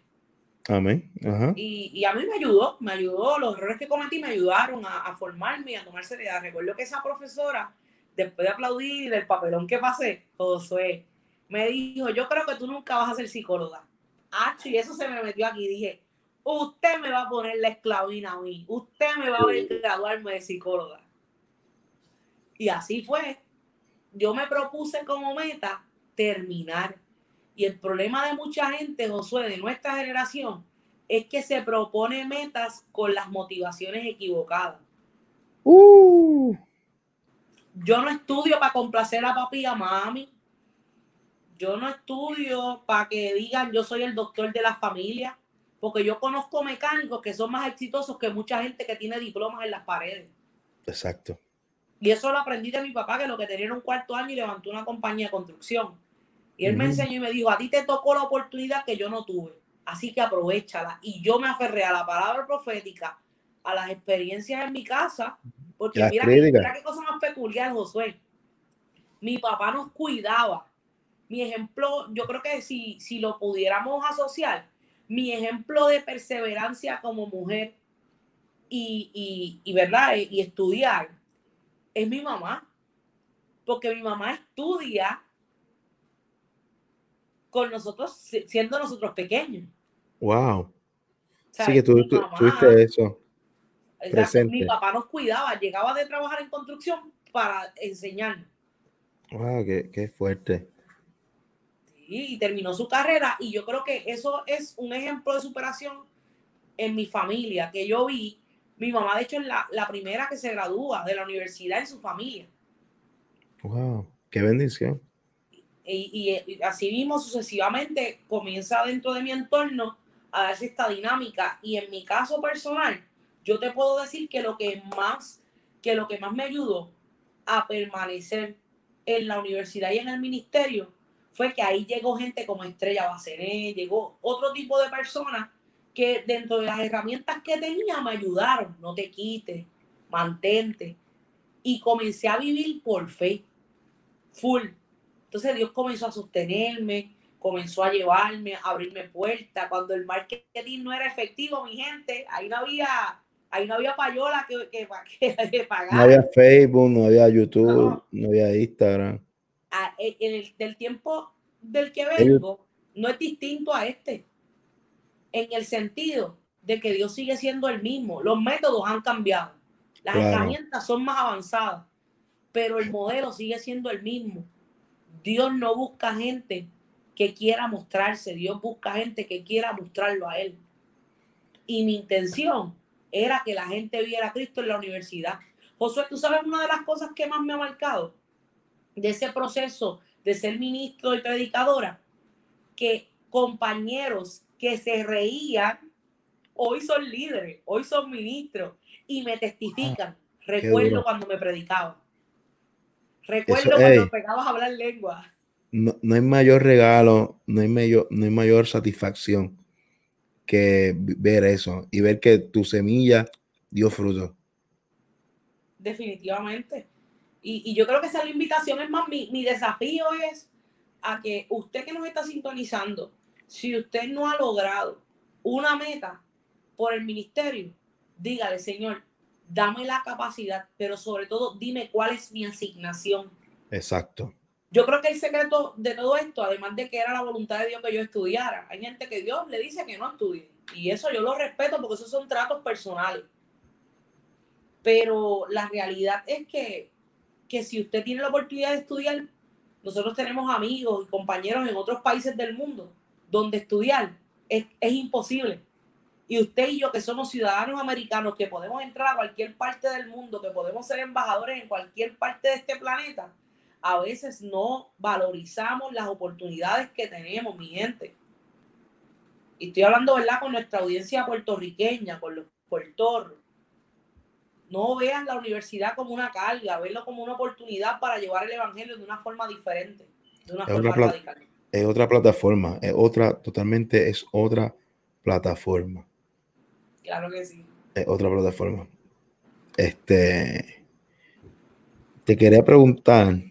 Amén. Ajá. Y, y a mí me ayudó, me ayudó, los errores que cometí me ayudaron a, a formarme y a tomar seriedad. Recuerdo que esa profesora, después de aplaudir del papelón que pasé, Josué, me dijo, yo creo que tú nunca vas a ser psicóloga. Ah, y eso se me metió aquí. Dije, usted me va a poner la esclavina a mí, usted me va a ver graduarme de psicóloga. Y así fue. Yo me propuse como meta terminar. Y el problema de mucha gente, Josué, de nuestra generación, es que se propone metas con las motivaciones equivocadas. Uh, Yo no estudio para complacer a papi y a mami. Yo no estudio para que digan yo soy el doctor de la familia. Porque yo conozco mecánicos que son más exitosos que mucha gente que tiene diplomas en las paredes. exacto. Y eso lo aprendí de mi papá, que lo que tenía era un cuarto año y levantó una compañía de construcción. Y él me enseñó y me dijo, a ti te tocó la oportunidad que yo no tuve. Así que aprovechala. Y yo me aferré a la palabra profética, a las experiencias en mi casa, porque mira, que- mira qué cosa más peculiar, Josué. Mi papá nos cuidaba. Mi ejemplo, yo creo que si, si lo pudiéramos asociar, mi ejemplo de perseverancia como mujer y, y, y ¿verdad? Y estudiar es mi mamá. Porque mi mamá estudia con nosotros, si- siendo nosotros pequeños. Wow. Sí, que tú, tú- mamá- tuviste eso. presente. mi papá nos cuidaba, llegaba de trabajar en construcción para enseñarnos. Wow, qué, qué fuerte. Sí, y terminó su carrera y yo creo que eso es un ejemplo de superación en mi familia, que yo vi, mi mamá de hecho es la, la primera que se gradúa de la universidad en su familia. Wow, qué bendición. Y, y- y así mismo sucesivamente comienza dentro de mi entorno a darse esta dinámica y en mi caso personal yo te puedo decir que lo que más que lo que más me ayudó a permanecer en la universidad y en el ministerio fue que ahí llegó gente como Estrella Bacené, llegó otro tipo de personas que dentro de las herramientas que tenía me ayudaron, no te quites, mantente y comencé a vivir por fe, full. Entonces Dios comenzó a sostenerme, comenzó a llevarme, a abrirme puertas. Cuando el marketing no era efectivo, mi gente, ahí no había, ahí no había payola que, que, que, que pagar. No había Facebook, no había YouTube, No. no, había Instagram. A- en en el del tiempo del que vengo, no es distinto a este. En el sentido de que Dios sigue siendo el mismo. Los métodos han cambiado. Las Claro. herramientas son más avanzadas. Pero el modelo sigue siendo el mismo. Dios no busca gente que quiera mostrarse. Dios busca gente que quiera mostrarlo a Él. Y mi intención era que la gente viera a Cristo en la universidad. Josué, tú sabes una de las cosas que más me ha marcado de ese proceso de ser ministro y predicadora, que compañeros que se reían, hoy son líderes, hoy son ministros y me testifican. Recuerdo duro. cuando me predicaba. Recuerdo Eso, cuando ey. pegabas a hablar lengua. No, no hay mayor regalo, no hay mayor, no hay mayor satisfacción que ver eso y ver que tu semilla dio fruto. Definitivamente. Y, y yo creo que esa es la invitación. Es más, mi, mi desafío es a que usted que nos está sintonizando, Si usted no ha logrado una meta por el ministerio, dígale, Señor, dame la capacidad, pero sobre todo dime cuál es mi asignación. Exacto. Yo creo que el secreto de todo esto, además de que era la voluntad de Dios que yo estudiara, hay gente que Dios le dice que no estudie. Y eso yo lo respeto porque esos son tratos personales. Pero la realidad es que, que si usted tiene la oportunidad de estudiar, nosotros tenemos amigos y compañeros en otros países del mundo donde estudiar es, es imposible. Y usted y yo, que somos ciudadanos americanos, que podemos entrar a cualquier parte del mundo, que podemos ser embajadores en cualquier parte de este planeta, a veces no valorizamos las oportunidades que tenemos, mi gente. Y estoy hablando, ¿verdad?, con nuestra audiencia puertorriqueña, con los puertorros. No vean la universidad como una carga, verlo como una oportunidad para llevar el evangelio de una forma diferente, de una forma radical. Es otra plataforma, es otra, totalmente es otra plataforma. Claro que sí. Es otra plataforma. Este, te quería preguntar,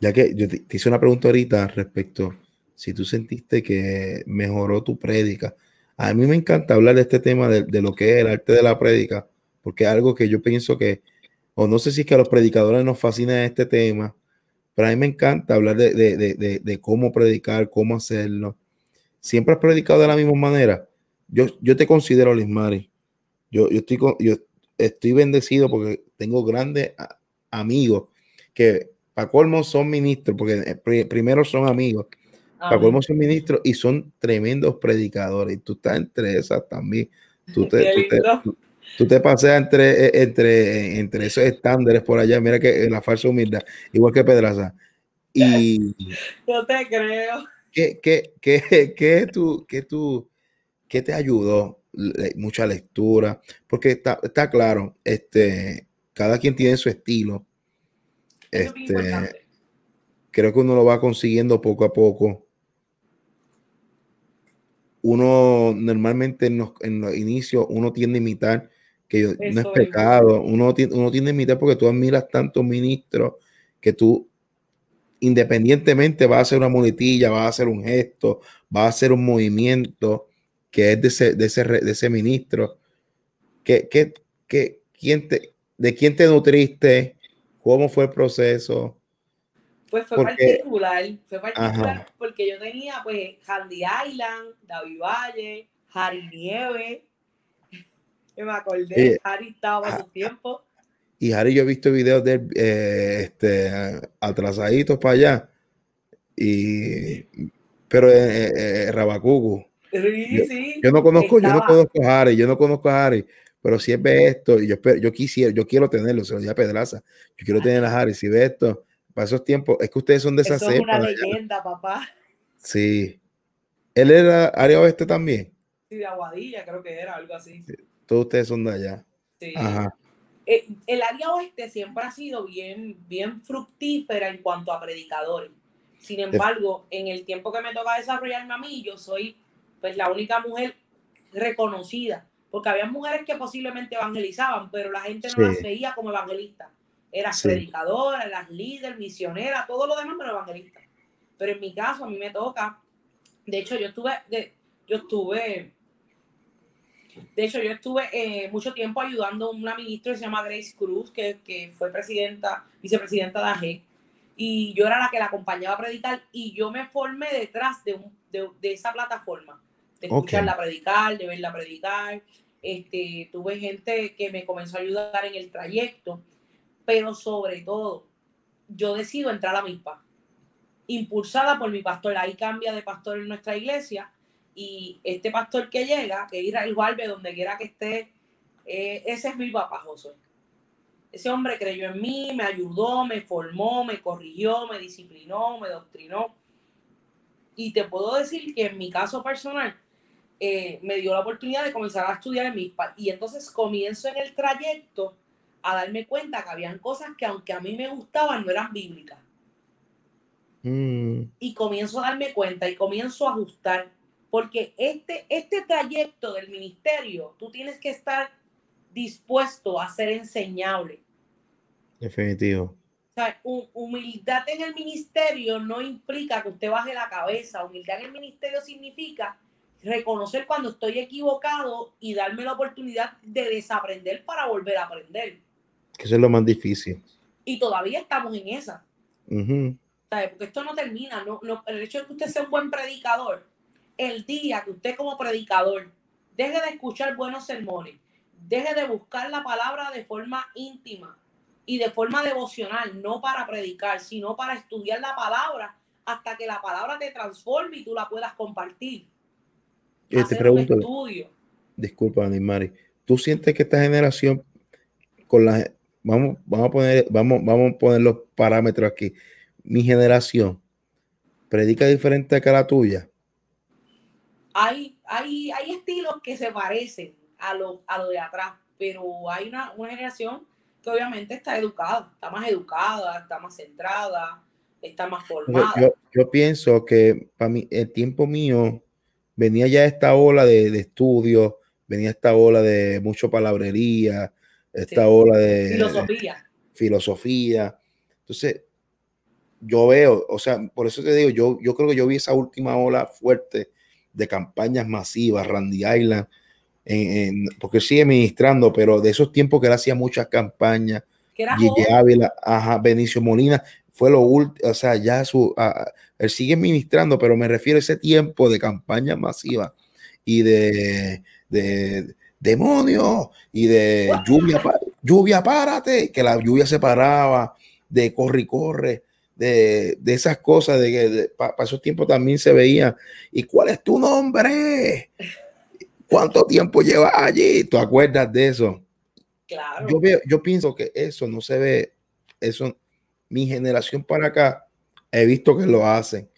ya que yo te, hice una pregunta ahorita respecto si tú sentiste que mejoró tu prédica. A mí me encanta hablar de este tema de, lo que es el arte de la prédica, porque es algo que yo pienso que, o no sé si es que a los predicadores nos fascina este tema, pero a mí me encanta hablar de, de cómo predicar, cómo hacerlo. Siempre has predicado de la misma manera. Yo, yo te considero, Lismari. Yo, yo, estoy, yo estoy bendecido porque tengo grandes amigos que para colmo son ministros, porque eh, primero son amigos, para colmo son ministros y son tremendos predicadores. Y tú estás entre esas también. Tú te, tú te, paseas entre, eh, entre, entre esos estándares por allá. Mira que la falsa humildad, igual que Pedraza. Y. No te creo. ¿Qué, qué, qué, qué, tú, qué, tú, qué te ayudó? Mucha lectura, porque está, está claro, este, cada quien tiene su estilo este, creo que uno lo va consiguiendo poco a poco. Uno normalmente en los, en los inicios uno tiende a imitar, que no es pecado, uno, uno tiende a imitar porque tú admiras tantos ministros que tú independientemente va a hacer una muletilla, va a hacer un gesto, va a hacer un movimiento que es de ese, de ese, de ese ministro. que que que quién te, ¿De quién te nutriste? ¿Cómo fue el proceso? Pues fue particular, fue particular porque yo tenía pues Handy Island, David Valle, Harry Me acordé, Harry estaba a su tiempo. Y Harry yo he visto videos de eh, este, atrasaditos para allá, y, pero eh, eh, Rabacucu. Sí, sí, yo, no conozco, yo no conozco a Harry, yo no conozco a Harry, pero si es ve esto, y yo, yo quisiera, yo quiero tenerlo, se lo dije a Pedraza, yo quiero tener a Harry, si ve esto, para esos tiempos, es que ustedes son de esa Eso es una leyenda, papá. Sí. ¿Él era área oeste también? Sí, de Aguadilla, creo que era, algo así. Todos ustedes son de allá. Sí. Ajá. Eh, el área oeste siempre ha sido bien, bien fructífera en cuanto a predicadores. Sin embargo, en el tiempo que me toca desarrollarme a mí, yo soy pues la única mujer reconocida porque había mujeres que posiblemente evangelizaban, pero la gente no las veía como evangelistas. Eras predicadora, eras líder, misionera, todo lo demás, pero evangelista. Pero en mi caso, a mí me toca, de hecho, yo estuve, de, yo estuve, de hecho, yo estuve eh, mucho tiempo ayudando a una ministra que se llama Grace Cruz, que, que fue presidenta, vicepresidenta de AG, y yo era la que la acompañaba a predicar, y yo me formé detrás de, un, de, de esa plataforma de escucharla predicar, de verla predicar. Este, tuve gente que me comenzó a ayudar en el trayecto, pero sobre todo, yo decido entrar a MIPA, impulsada por mi pastor. Ahí cambia de pastor en nuestra iglesia y este pastor que llega, que Israel Valve, donde quiera que esté, eh, ese es mi papá, José. Ese hombre creyó en mí, me ayudó, me formó, me corrigió, me disciplinó, me doctrinó. Y te puedo decir que en mi caso personal, eh, me dio la oportunidad de comenzar a estudiar en MISPA. Y entonces comienzo en el trayecto a darme cuenta que habían cosas que aunque a mí me gustaban, no eran bíblicas. Mm. Y comienzo a darme cuenta y comienzo a ajustar. Porque este, este trayecto del ministerio, tú tienes que estar dispuesto a ser enseñable. Definitivo. humildad en el ministerio no implica que usted baje la cabeza. Humildad en el ministerio significa reconocer cuando estoy equivocado y darme la oportunidad de desaprender para volver a aprender. Que eso es lo más difícil. Y todavía estamos en esa. Porque esto no termina. No, no, el hecho de que usted sea un buen predicador, el día que usted como predicador deje de escuchar buenos sermones, deje de buscar la palabra de forma íntima y de forma devocional, no para predicar, sino para estudiar la palabra hasta que la palabra te transforme y tú la puedas compartir. Y te pregunto, disculpa, Animari, ¿tú sientes que esta generación con la vamos, vamos a poner, vamos, vamos a poner los parámetros aquí. Mi generación predica diferente que la tuya. Hay, hay, hay estilos que se parecen a lo, a lo de atrás, pero hay una, una generación que obviamente está educada, está más educada, está más centrada, está más formada. Yo, yo pienso que para mí, el tiempo mío venía ya esta ola de, de estudios, venía esta ola de mucho palabrería, esta ola de filosofía. filosofía. Entonces, yo veo, o sea, por eso te digo, yo, yo creo que yo vi esa última ola fuerte de campañas masivas, Randy Island, en, porque sigue ministrando, pero de esos tiempos que él hacía muchas campañas, Gigi Ávila, ajá, Benicio Molina, fue lo último, o sea, ya su, él sigue ministrando, pero me refiero a ese tiempo de campaña masiva y de, de demonio y de lluvia, lluvia, párate, que la lluvia se paraba, de corre y corre, de, de esas cosas, de que para esos tiempos también se veía, ¿y cuál es tu nombre? ¿Cuánto tiempo llevas allí? ¿Tú acuerdas de eso? Claro. Yo, veo, yo pienso que eso no se ve, eso, mi generación para acá, he visto que lo hacen,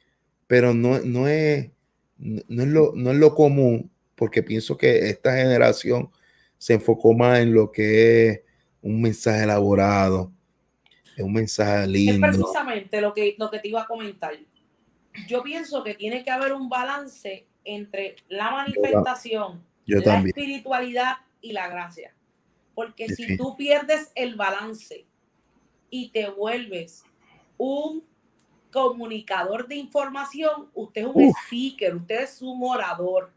pero no, no, es, no, es lo, no es lo común porque pienso que esta generación se enfocó más en lo que es un mensaje elaborado, es un mensaje lindo. Es precisamente lo que, lo que te iba a comentar. Yo pienso que tiene que haber un balance entre la manifestación, la espiritualidad y la gracia. Porque si tú pierdes el balance y te vuelves un comunicador de información, usted es un speaker, usted es un orador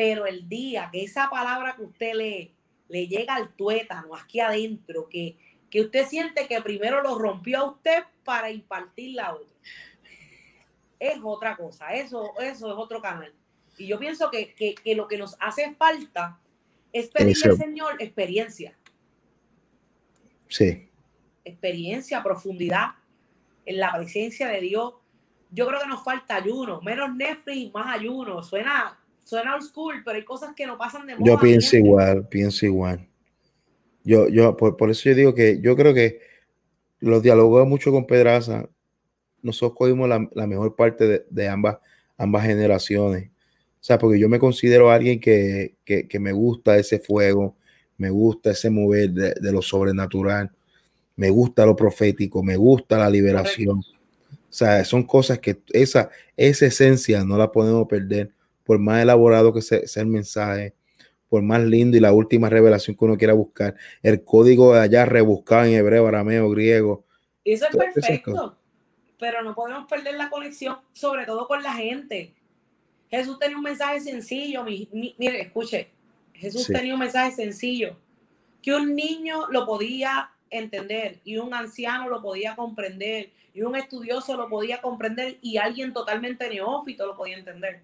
pero el día que esa palabra que usted lee le llega al tuétano aquí adentro, que, que usted siente que primero lo rompió a usted para impartirla a otro, es otra cosa, eso, eso es otro canal. Y yo pienso que, lo que nos hace falta es pedirle al Señor experiencia. Sí. Experiencia, profundidad en la presencia de Dios. Yo creo que nos falta ayuno, menos Netflix, más ayuno. Suena, suena old school, pero hay cosas que no pasan de moda. Yo pienso igual, pienso igual. Yo, yo, por, eso yo digo que yo creo que los dialogos mucho con Pedraza. Nosotros cogimos la, mejor parte de, ambas, ambas generaciones. O sea, porque yo me considero alguien que, me gusta ese fuego, me gusta ese mover de, lo sobrenatural, me gusta lo profético, me gusta la liberación. O sea, son cosas que esa, esa esencia no la podemos perder por más elaborado que sea, el mensaje, por más lindo y la última revelación que uno quiera buscar, el código de allá rebuscado en hebreo, arameo, griego. Eso es perfecto, pero no podemos perder la conexión, sobre todo con la gente. Jesús tenía un mensaje sencillo, mire, escuche, Jesús tenía un mensaje sencillo, que un niño lo podía entender y un anciano lo podía comprender y un estudioso lo podía comprender y alguien totalmente neófito lo podía entender.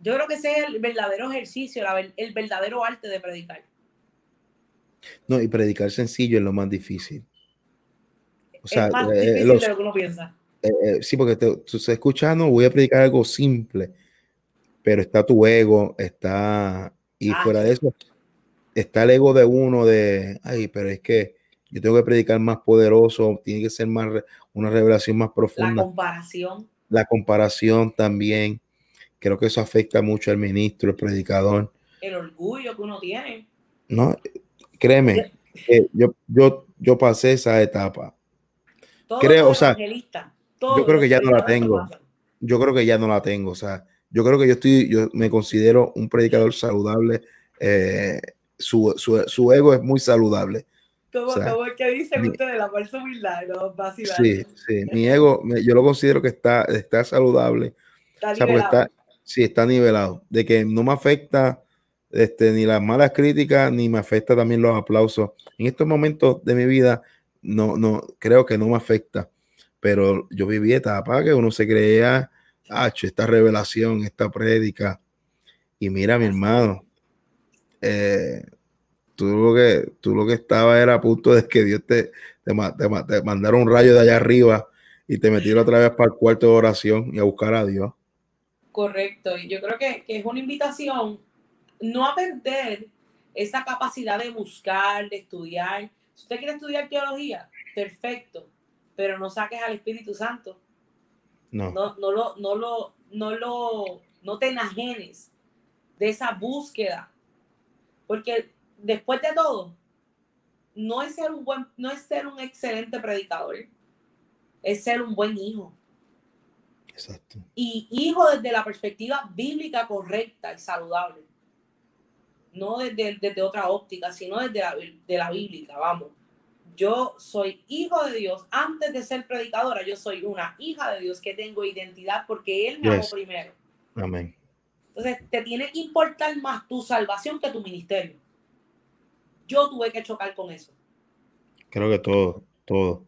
Yo creo que ese es el verdadero ejercicio, el verdadero arte de predicar. No, y predicar sencillo es lo más difícil. O sea, es más eh, difícil de lo que uno piensa. Eh, eh, sí, porque tú estás escuchando, voy a predicar algo simple, pero está tu ego, está, y ah, fuera de eso, está el ego de uno de, ay, pero es que yo tengo que predicar más poderoso, tiene que ser más, una revelación más profunda. La comparación. La comparación también. Creo que eso afecta mucho al ministro, el predicador. El orgullo que uno tiene. No, créeme, yo, yo, yo pasé esa etapa. creo, o sea, yo creo que ya no la tengo. Yo creo que ya no la tengo. O sea, yo creo que yo estoy, yo me considero un predicador saludable. Eh, su, su, su, ego es muy saludable. ¿Cómo, es que dicen ustedes la falsa humildad? No, sí, sí, mi ego, yo lo considero que está, está saludable. Está nivelado. Sí, está nivelado. De que no me afecta este, ni las malas críticas, ni me afecta también los aplausos. En estos momentos de mi vida, no, no, creo que no me afecta. Pero yo viví etapa que uno se creía, ah, esta revelación, esta prédica. Y mira, mi hermano, eh, tú lo que tú lo que estaba era a punto de que Dios te, te, mandara un rayo de allá arriba y te metiera otra vez para el cuarto de oración y a buscar a Dios. Correcto, y yo creo que, que, es una invitación no a perder esa capacidad de buscar, de estudiar. Si usted quiere estudiar teología, perfecto, pero no saques al Espíritu Santo. No. No, no lo, no lo, no lo, no te enajenes de esa búsqueda. Porque después de todo, no es ser un buen, no es ser un excelente predicador, es ser un buen hijo. Exacto. Y hijo desde la perspectiva bíblica correcta y saludable. No desde, desde otra óptica, sino desde la, de la bíblica, vamos. Yo soy hijo de Dios. Antes de ser predicadora, yo soy una hija de Dios que tengo identidad porque Él me amó primero. Amén. Entonces, te tiene que importar más tu salvación que tu ministerio. Yo tuve que chocar con eso. Creo que todo, todo.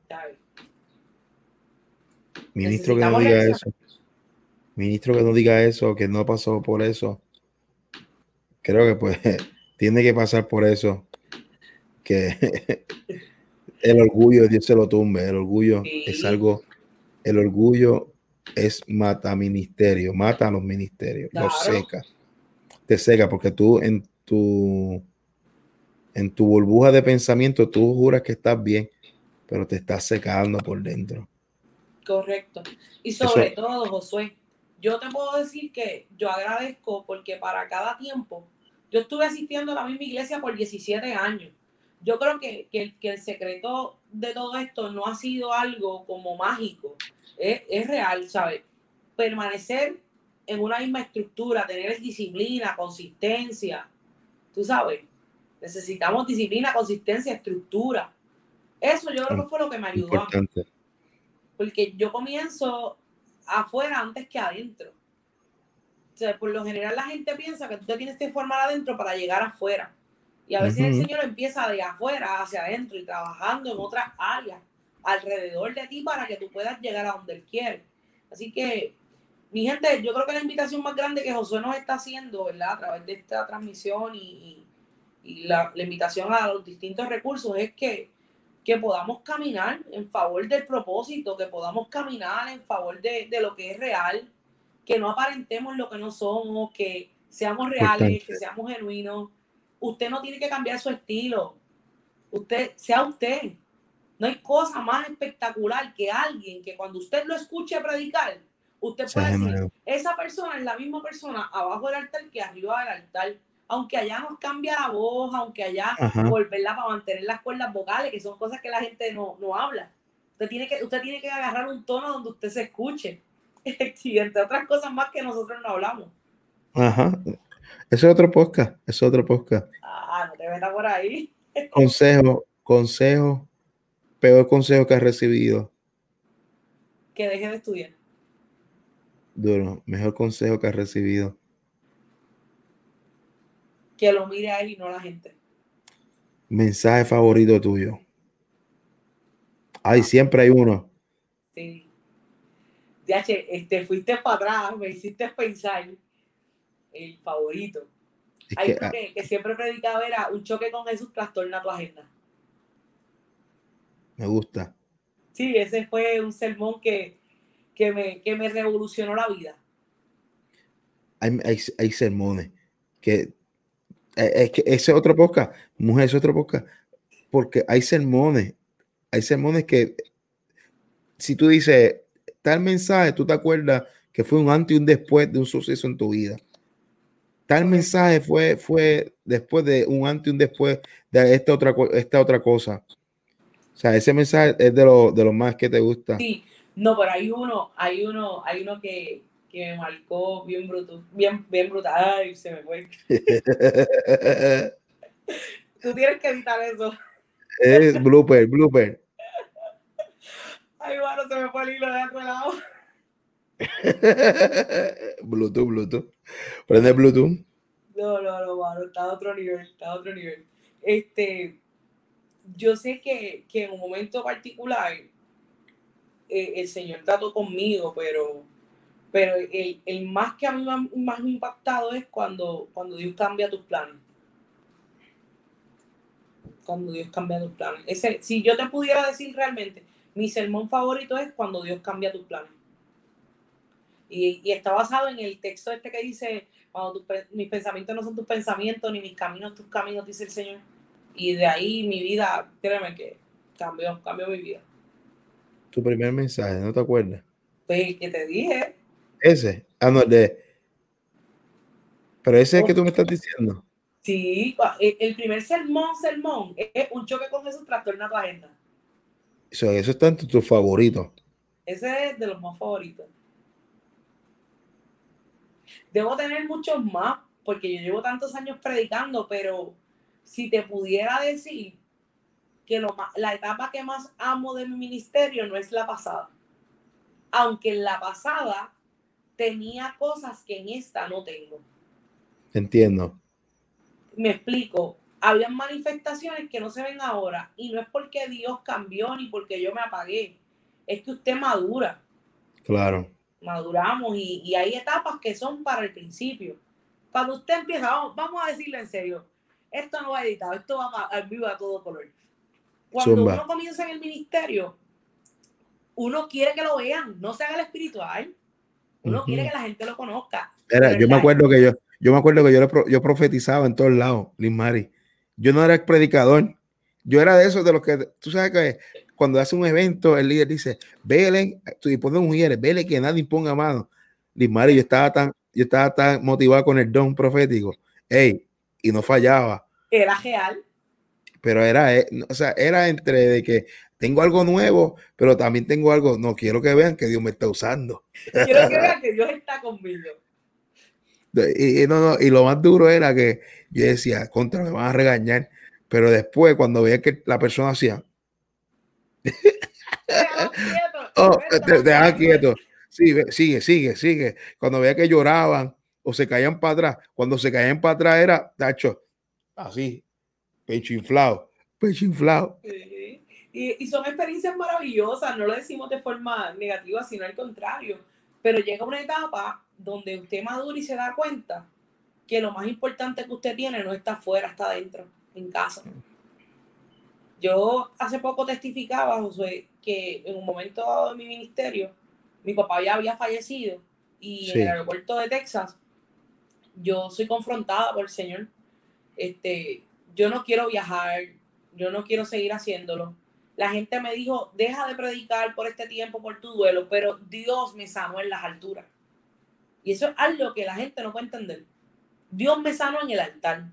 Ministro que no diga eso. Ministro que no diga eso, que no pasó por eso. Creo que pues tiene que pasar por eso. Que el orgullo Dios se lo tumbe. El orgullo es algo, el orgullo es mata ministerio, mata a los ministerios, los seca. Te seca porque tú en tu en tu burbuja de pensamiento tú juras que estás bien, pero te estás secando por dentro. Correcto. Y sobre todo, Josué, yo te puedo decir que yo agradezco porque para cada tiempo, yo estuve asistiendo a la misma iglesia por 17 años. Yo creo que, que, el secreto de todo esto no ha sido algo como mágico, es, es real, ¿sabes? Permanecer en una misma estructura, tener disciplina, consistencia, tú sabes, Necesitamos disciplina, consistencia, estructura. Eso yo creo que fue lo que me ayudó. Porque yo comienzo afuera antes que adentro. O sea, por lo general la gente piensa que tú te tienes que formar adentro para llegar afuera. Y a veces el Señor empieza de afuera hacia adentro y trabajando en otras áreas alrededor de ti para que tú puedas llegar a donde Él quiere. Así que, mi gente, yo creo que la invitación más grande que Josué nos está haciendo, ¿verdad? A través de esta transmisión y y la, invitación a los distintos recursos es que, que podamos caminar en favor del propósito, que podamos caminar en favor de, lo que es real, que no aparentemos lo que no somos, que seamos reales, que seamos genuinos. Usted no tiene que cambiar su estilo. Usted, sea usted. No hay cosa más espectacular que alguien que cuando usted lo escuche predicar, usted puede decir, esa persona es la misma persona abajo del altar que arriba del altar aunque allá nos cambia la voz, aunque allá volverla para mantener las cuerdas vocales, que son cosas que la gente no, habla. Usted tiene, que, usted tiene que agarrar un tono donde usted se escuche. y entre otras cosas más que nosotros no hablamos. Ajá. Eso es otro podcast. Eso es otro podcast. Ah, no te metas por ahí. consejo, consejo, peor consejo que has recibido. Que deje de estudiar. Duro, mejor consejo que has recibido que lo mire a él y no a la gente. Mensaje favorito tuyo. Ay, siempre hay uno. Sí. Ya, este, fuiste para atrás, me hiciste pensar el favorito. Hay que, que, que, siempre predicaba era un choque con Jesús trastorna tu agenda. Me gusta. Sí, ese fue un sermón que, que, me, que me revolucionó la vida. Hay, hay, hay sermones que es que ese es otro podcast, mujer, es otro podcast, porque hay sermones, hay sermones que si tú dices tal mensaje, tú te acuerdas que fue un antes y un después de un suceso en tu vida. Tal mensaje fue, fue después de un antes y un después de esta otra, esta otra cosa. O sea, ese mensaje es de lo, de lo más que te gusta. Sí, no, pero hay uno, hay uno, hay uno que, que me marcó bien bruto, bien, bien brutal. Ay, se me fue. Tú tienes que evitar eso. Es blooper, blooper. Ay, bueno, se me fue el hilo de otro lado. Bluetooth, Bluetooth. Prende Bluetooth. No, no, no, mano, está a otro nivel, está a otro nivel. Este, yo sé que, que en un momento particular eh, el Señor trató conmigo, pero, pero el, el, más que a mí más, más impactado es cuando, cuando Dios cambia tus planes. Cuando Dios cambia tus planes. Ese, si yo te pudiera decir realmente, mi sermón favorito es cuando Dios cambia tus planes. Y, y está basado en el texto este que dice, cuando mis pensamientos no son tus pensamientos, ni mis caminos tus caminos, dice el Señor. Y de ahí mi vida, créeme que cambió, cambió mi vida. Tu primer mensaje, ¿no te acuerdas? Pues que te dije. Ese, ah, no, de... Pero ese es que tú me estás diciendo. Sí, el primer sermón, sermón, es un choque con Jesús trastorna tu agenda. Eso, eso está entre tus favoritos. Ese es de los más favoritos. Debo tener muchos más, porque yo llevo tantos años predicando, pero si te pudiera decir que lo la etapa que más amo de mi ministerio no es la pasada. Aunque en la pasada tenía cosas que en esta no tengo. Entiendo. Me explico. Habían manifestaciones que no se ven ahora y no es porque Dios cambió ni porque yo me apagué. Es que usted madura. Claro. Maduramos y, y hay etapas que son para el principio. Cuando usted empieza, vamos, vamos a decirlo en serio, esto no va editado, esto va al vivo a todo color. Cuando uno comienza en el ministerio, uno quiere que lo vean, no se haga el espiritual. Uno quiere que la gente lo conozca. Era, yo me acuerdo que yo, yo me acuerdo que yo, yo profetizaba en todos lados, Liz Mari. Yo no era predicador. Yo era de esos de los que, tú sabes que cuando hace un evento, el líder dice, vele, tú pones mujeres, vele que nadie ponga mano. Liz Mari, yo estaba tan, yo estaba tan motivado con el don profético. Ey, y no fallaba. Era real pero era, eh, o sea, era entre de que tengo algo nuevo, pero también tengo algo, no quiero que vean que Dios me está usando. Quiero que vean que Dios está conmigo. Y, no, no, y lo más duro era que yo decía, contra, me van a regañar, pero después cuando veía que la persona hacía... oh, deja quieto. Sigue, sigue, sigue, sigue. Cuando veía que lloraban o se caían para atrás, cuando se caían para atrás era, tacho, así, pecho inflado, pecho inflado. Y, son experiencias maravillosas, no lo decimos de forma negativa, sino al contrario. Pero llega una etapa donde usted madura y se da cuenta que lo más importante que usted tiene no está afuera, está adentro, en casa. Yo hace poco testificaba, José, que en un momento dado de mi ministerio, mi papá ya había fallecido y en el aeropuerto de Texas, yo soy confrontada por el Señor. Este, yo no quiero viajar, yo no quiero seguir haciéndolo. La gente me dijo, deja de predicar por este tiempo, por tu duelo, pero Dios me sanó en las alturas. Y eso es algo que la gente no puede entender. Dios me sanó en el altar.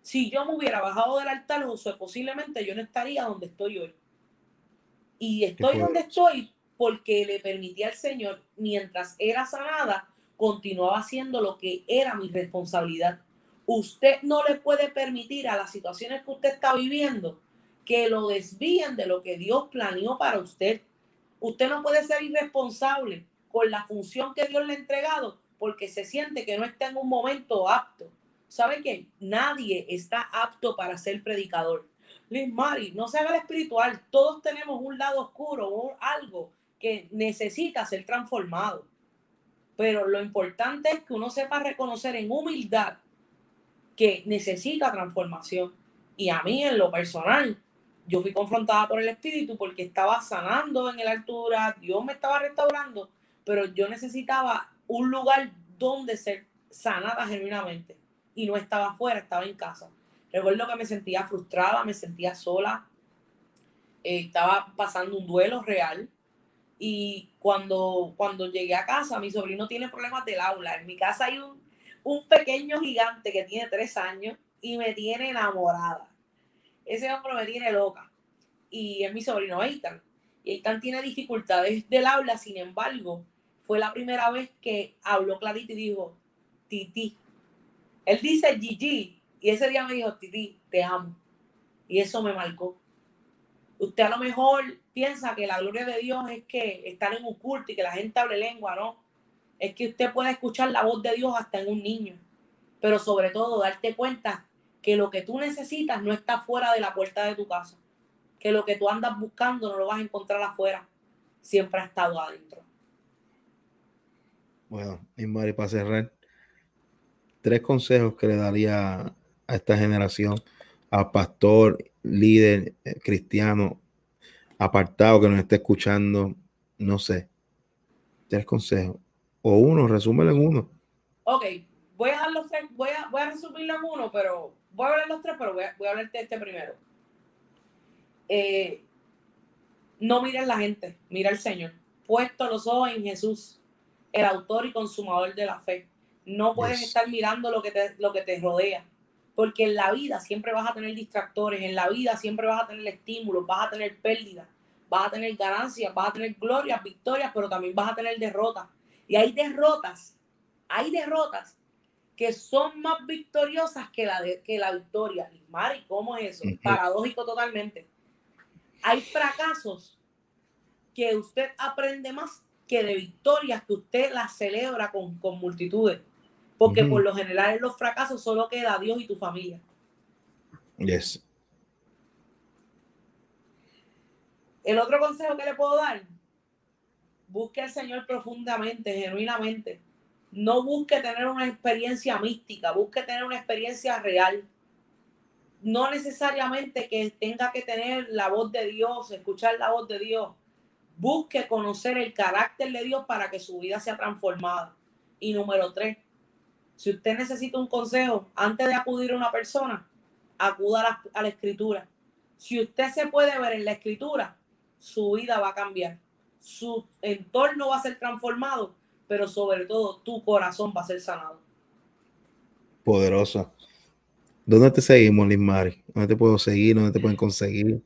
Si yo me hubiera bajado del altar, Josué, posiblemente yo no estaría donde estoy hoy. Y estoy donde estoy porque le permití al Señor, mientras era sanada, continuaba haciendo lo que era mi responsabilidad usted no le puede permitir a las situaciones que usted está viviendo que lo desvíen de lo que Dios planeó para usted. Usted no puede ser irresponsable con la función que Dios le ha entregado porque se siente que no está en un momento apto. ¿Sabe qué? Nadie está apto para ser predicador. Liz Mari, no se haga el espiritual. Todos tenemos un lado oscuro o algo que necesita ser transformado. Pero lo importante es que uno sepa reconocer en humildad que necesita transformación. Y a mí en lo personal, yo fui confrontada por el Espíritu porque estaba sanando en la altura, Dios me estaba restaurando, pero yo necesitaba un lugar donde ser sanada genuinamente. Y no estaba afuera, estaba en casa. Recuerdo que me sentía frustrada, me sentía sola, eh, estaba pasando un duelo real. Y cuando, cuando llegué a casa, mi sobrino tiene problemas del aula. En mi casa hay un un pequeño gigante que tiene tres años y me tiene enamorada. Ese hombre me tiene loca. Y es mi sobrino Eitan. Y Eitan tiene dificultades del habla, sin embargo, fue la primera vez que habló clarito y dijo, Titi. Él dice Gigi y ese día me dijo, Titi, te amo. Y eso me marcó. Usted a lo mejor piensa que la gloria de Dios es que estar en un culto y que la gente hable lengua, ¿no? Es que usted puede escuchar la voz de Dios hasta en un niño, pero sobre todo darte cuenta que lo que tú necesitas no está fuera de la puerta de tu casa, que lo que tú andas buscando no lo vas a encontrar afuera, siempre ha estado adentro. Bueno, y Mari, para cerrar, tres consejos que le daría a esta generación, a pastor, líder, eh, cristiano, apartado que nos esté escuchando, no sé. Tres consejos. O uno, resúmelo en uno. Ok, voy a dar los tres, voy a, voy a resumirlo en uno, pero voy a hablar los tres, pero voy a, voy a hablarte de este primero. Eh, no mires la gente, mira al Señor. Puesto los ojos en Jesús, el autor y consumador de la fe. No puedes estar mirando lo que, te, lo que te rodea, porque en la vida siempre vas a tener distractores, en la vida siempre vas a tener estímulos, vas a tener pérdidas, vas a tener ganancias, vas a tener glorias, victorias, pero también vas a tener derrotas. Y hay derrotas, hay derrotas que son más victoriosas que la, de, que la victoria. Mari, ¿cómo es eso? Paradójico totalmente. Hay fracasos que usted aprende más que de victorias que usted las celebra con, con multitudes. Porque por lo general en los fracasos solo queda Dios y tu familia. Yes. El otro consejo que le puedo dar, busque al Señor profundamente, genuinamente. No busque tener una experiencia mística, busque tener una experiencia real. No necesariamente que tenga que tener la voz de Dios, escuchar la voz de Dios. Busque conocer el carácter de Dios para que su vida sea transformada. Y número tres, si usted necesita un consejo antes de acudir a una persona, acuda a la, escritura. Si usted se puede ver en la escritura, su vida va a cambiar. Su entorno va a ser transformado, pero sobre todo tu corazón va a ser sanado. Poderosa. ¿Dónde te seguimos, Liz Mari? ¿Dónde te puedo seguir? ¿Dónde te pueden conseguir?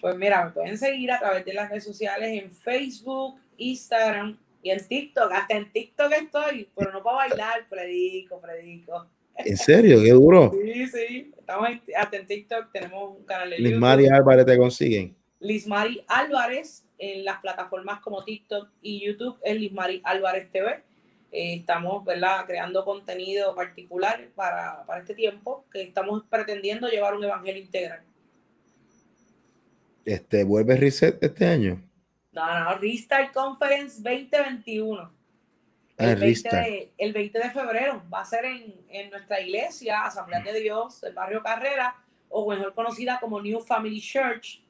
Pues mira, me pueden seguir a través de las redes sociales en Facebook, Instagram, y en TikTok, hasta en TikTok estoy, pero no para bailar, predico, predico. ¿En serio? ¿Qué duro? Sí, sí. Estamos hasta en TikTok, tenemos un canal de Liz Mari Álvarez te consiguen. Liz Mari Álvarez en las plataformas como TikTok y YouTube es Liz Mari Álvarez TV. Eh, estamos ¿verdad? creando contenido particular para, para este tiempo que estamos pretendiendo llevar un evangelio integral. Este, ¿Vuelve Reset este año? No, no, Restart Conference 2021. Ah, el, 20 de, el 20 de febrero va a ser en, en nuestra iglesia, Asamblea de Dios, el barrio Carrera, o mejor conocida como New Family Church.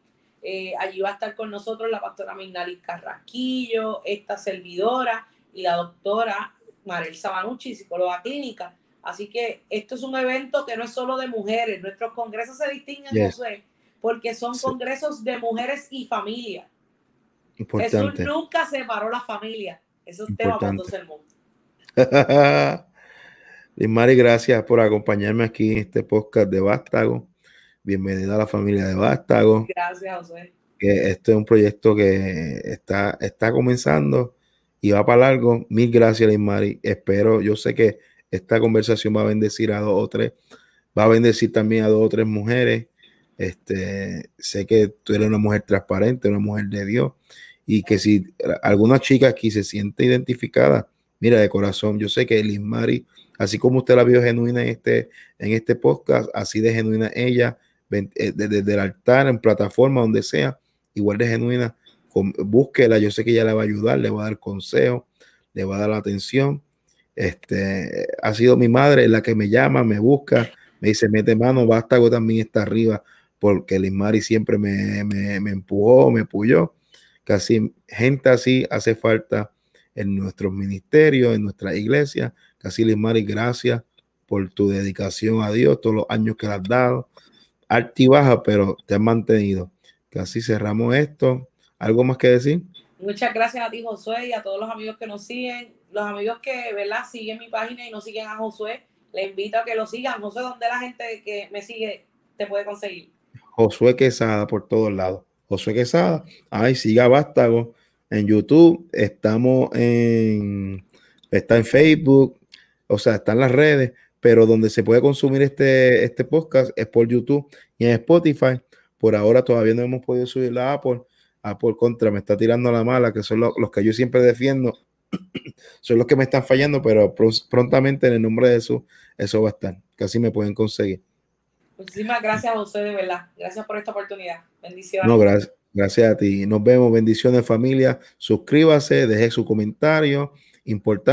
Eh, allí va a estar con nosotros la pastora Mignali Carrasquillo, esta servidora y la doctora Marel Sabanucci, psicóloga clínica. Así que esto es un evento que no es solo de mujeres. Nuestros congresos se distinguen, José, porque son congresos de mujeres y familia. Jesús nunca separó la familia. Eso es tema para todo el mundo. Mari, gracias por acompañarme aquí en este podcast de Vástago. Bienvenida a la familia de Vástago. Gracias, José. Que este es un proyecto que está, está comenzando y va para largo. Mil gracias, Mari. Espero, yo sé que esta conversación va a bendecir a dos o tres, va a bendecir también a dos o tres mujeres. Este, sé que tú eres una mujer transparente, una mujer de Dios y que si alguna chica aquí se siente identificada, mira, de corazón, yo sé que Liz Mari, así como usted la vio genuina en este, en este podcast, así de genuina ella, desde el altar, en plataforma, donde sea, igual de genuina, búsquela, yo sé que ella le va a ayudar, le va a dar consejo, le va a dar atención. Este, ha sido mi madre la que me llama, me busca, me dice, mete mano, Vástago también está arriba, porque Liz Mari siempre me, me, empujó, me apoyó Casi gente así hace falta en nuestros ministerios, en nuestra iglesia. Casi Mari, gracias por tu dedicación a Dios, todos los años que le has dado. Alta y baja, pero te has mantenido. Casi cerramos esto. ¿Algo más que decir? Muchas gracias a ti, Josué, y a todos los amigos que nos siguen. Los amigos que, ¿verdad? Siguen mi página y no siguen a Josué, les invito a que lo sigan. Josué, ¿dónde la gente que me sigue te puede conseguir? Josué Quesada por todos lados. José Quesada. Ay, siga Vástago en YouTube. Estamos en, está en Facebook, o sea, está en las redes, pero donde se puede consumir este, este podcast es por YouTube y en Spotify. Por ahora todavía no hemos podido subir la Apple. Apple contra me está tirando la mala, que son los, que yo siempre defiendo. son los que me están fallando, pero prontamente en el nombre de Jesús, eso va a estar. Casi me pueden conseguir. Muchísimas gracias a usted, de verdad. Gracias por esta oportunidad. Bendiciones. No, gracias. Gracias a ti. Nos vemos. Bendiciones, familia. Suscríbase, deje su comentario. Importante.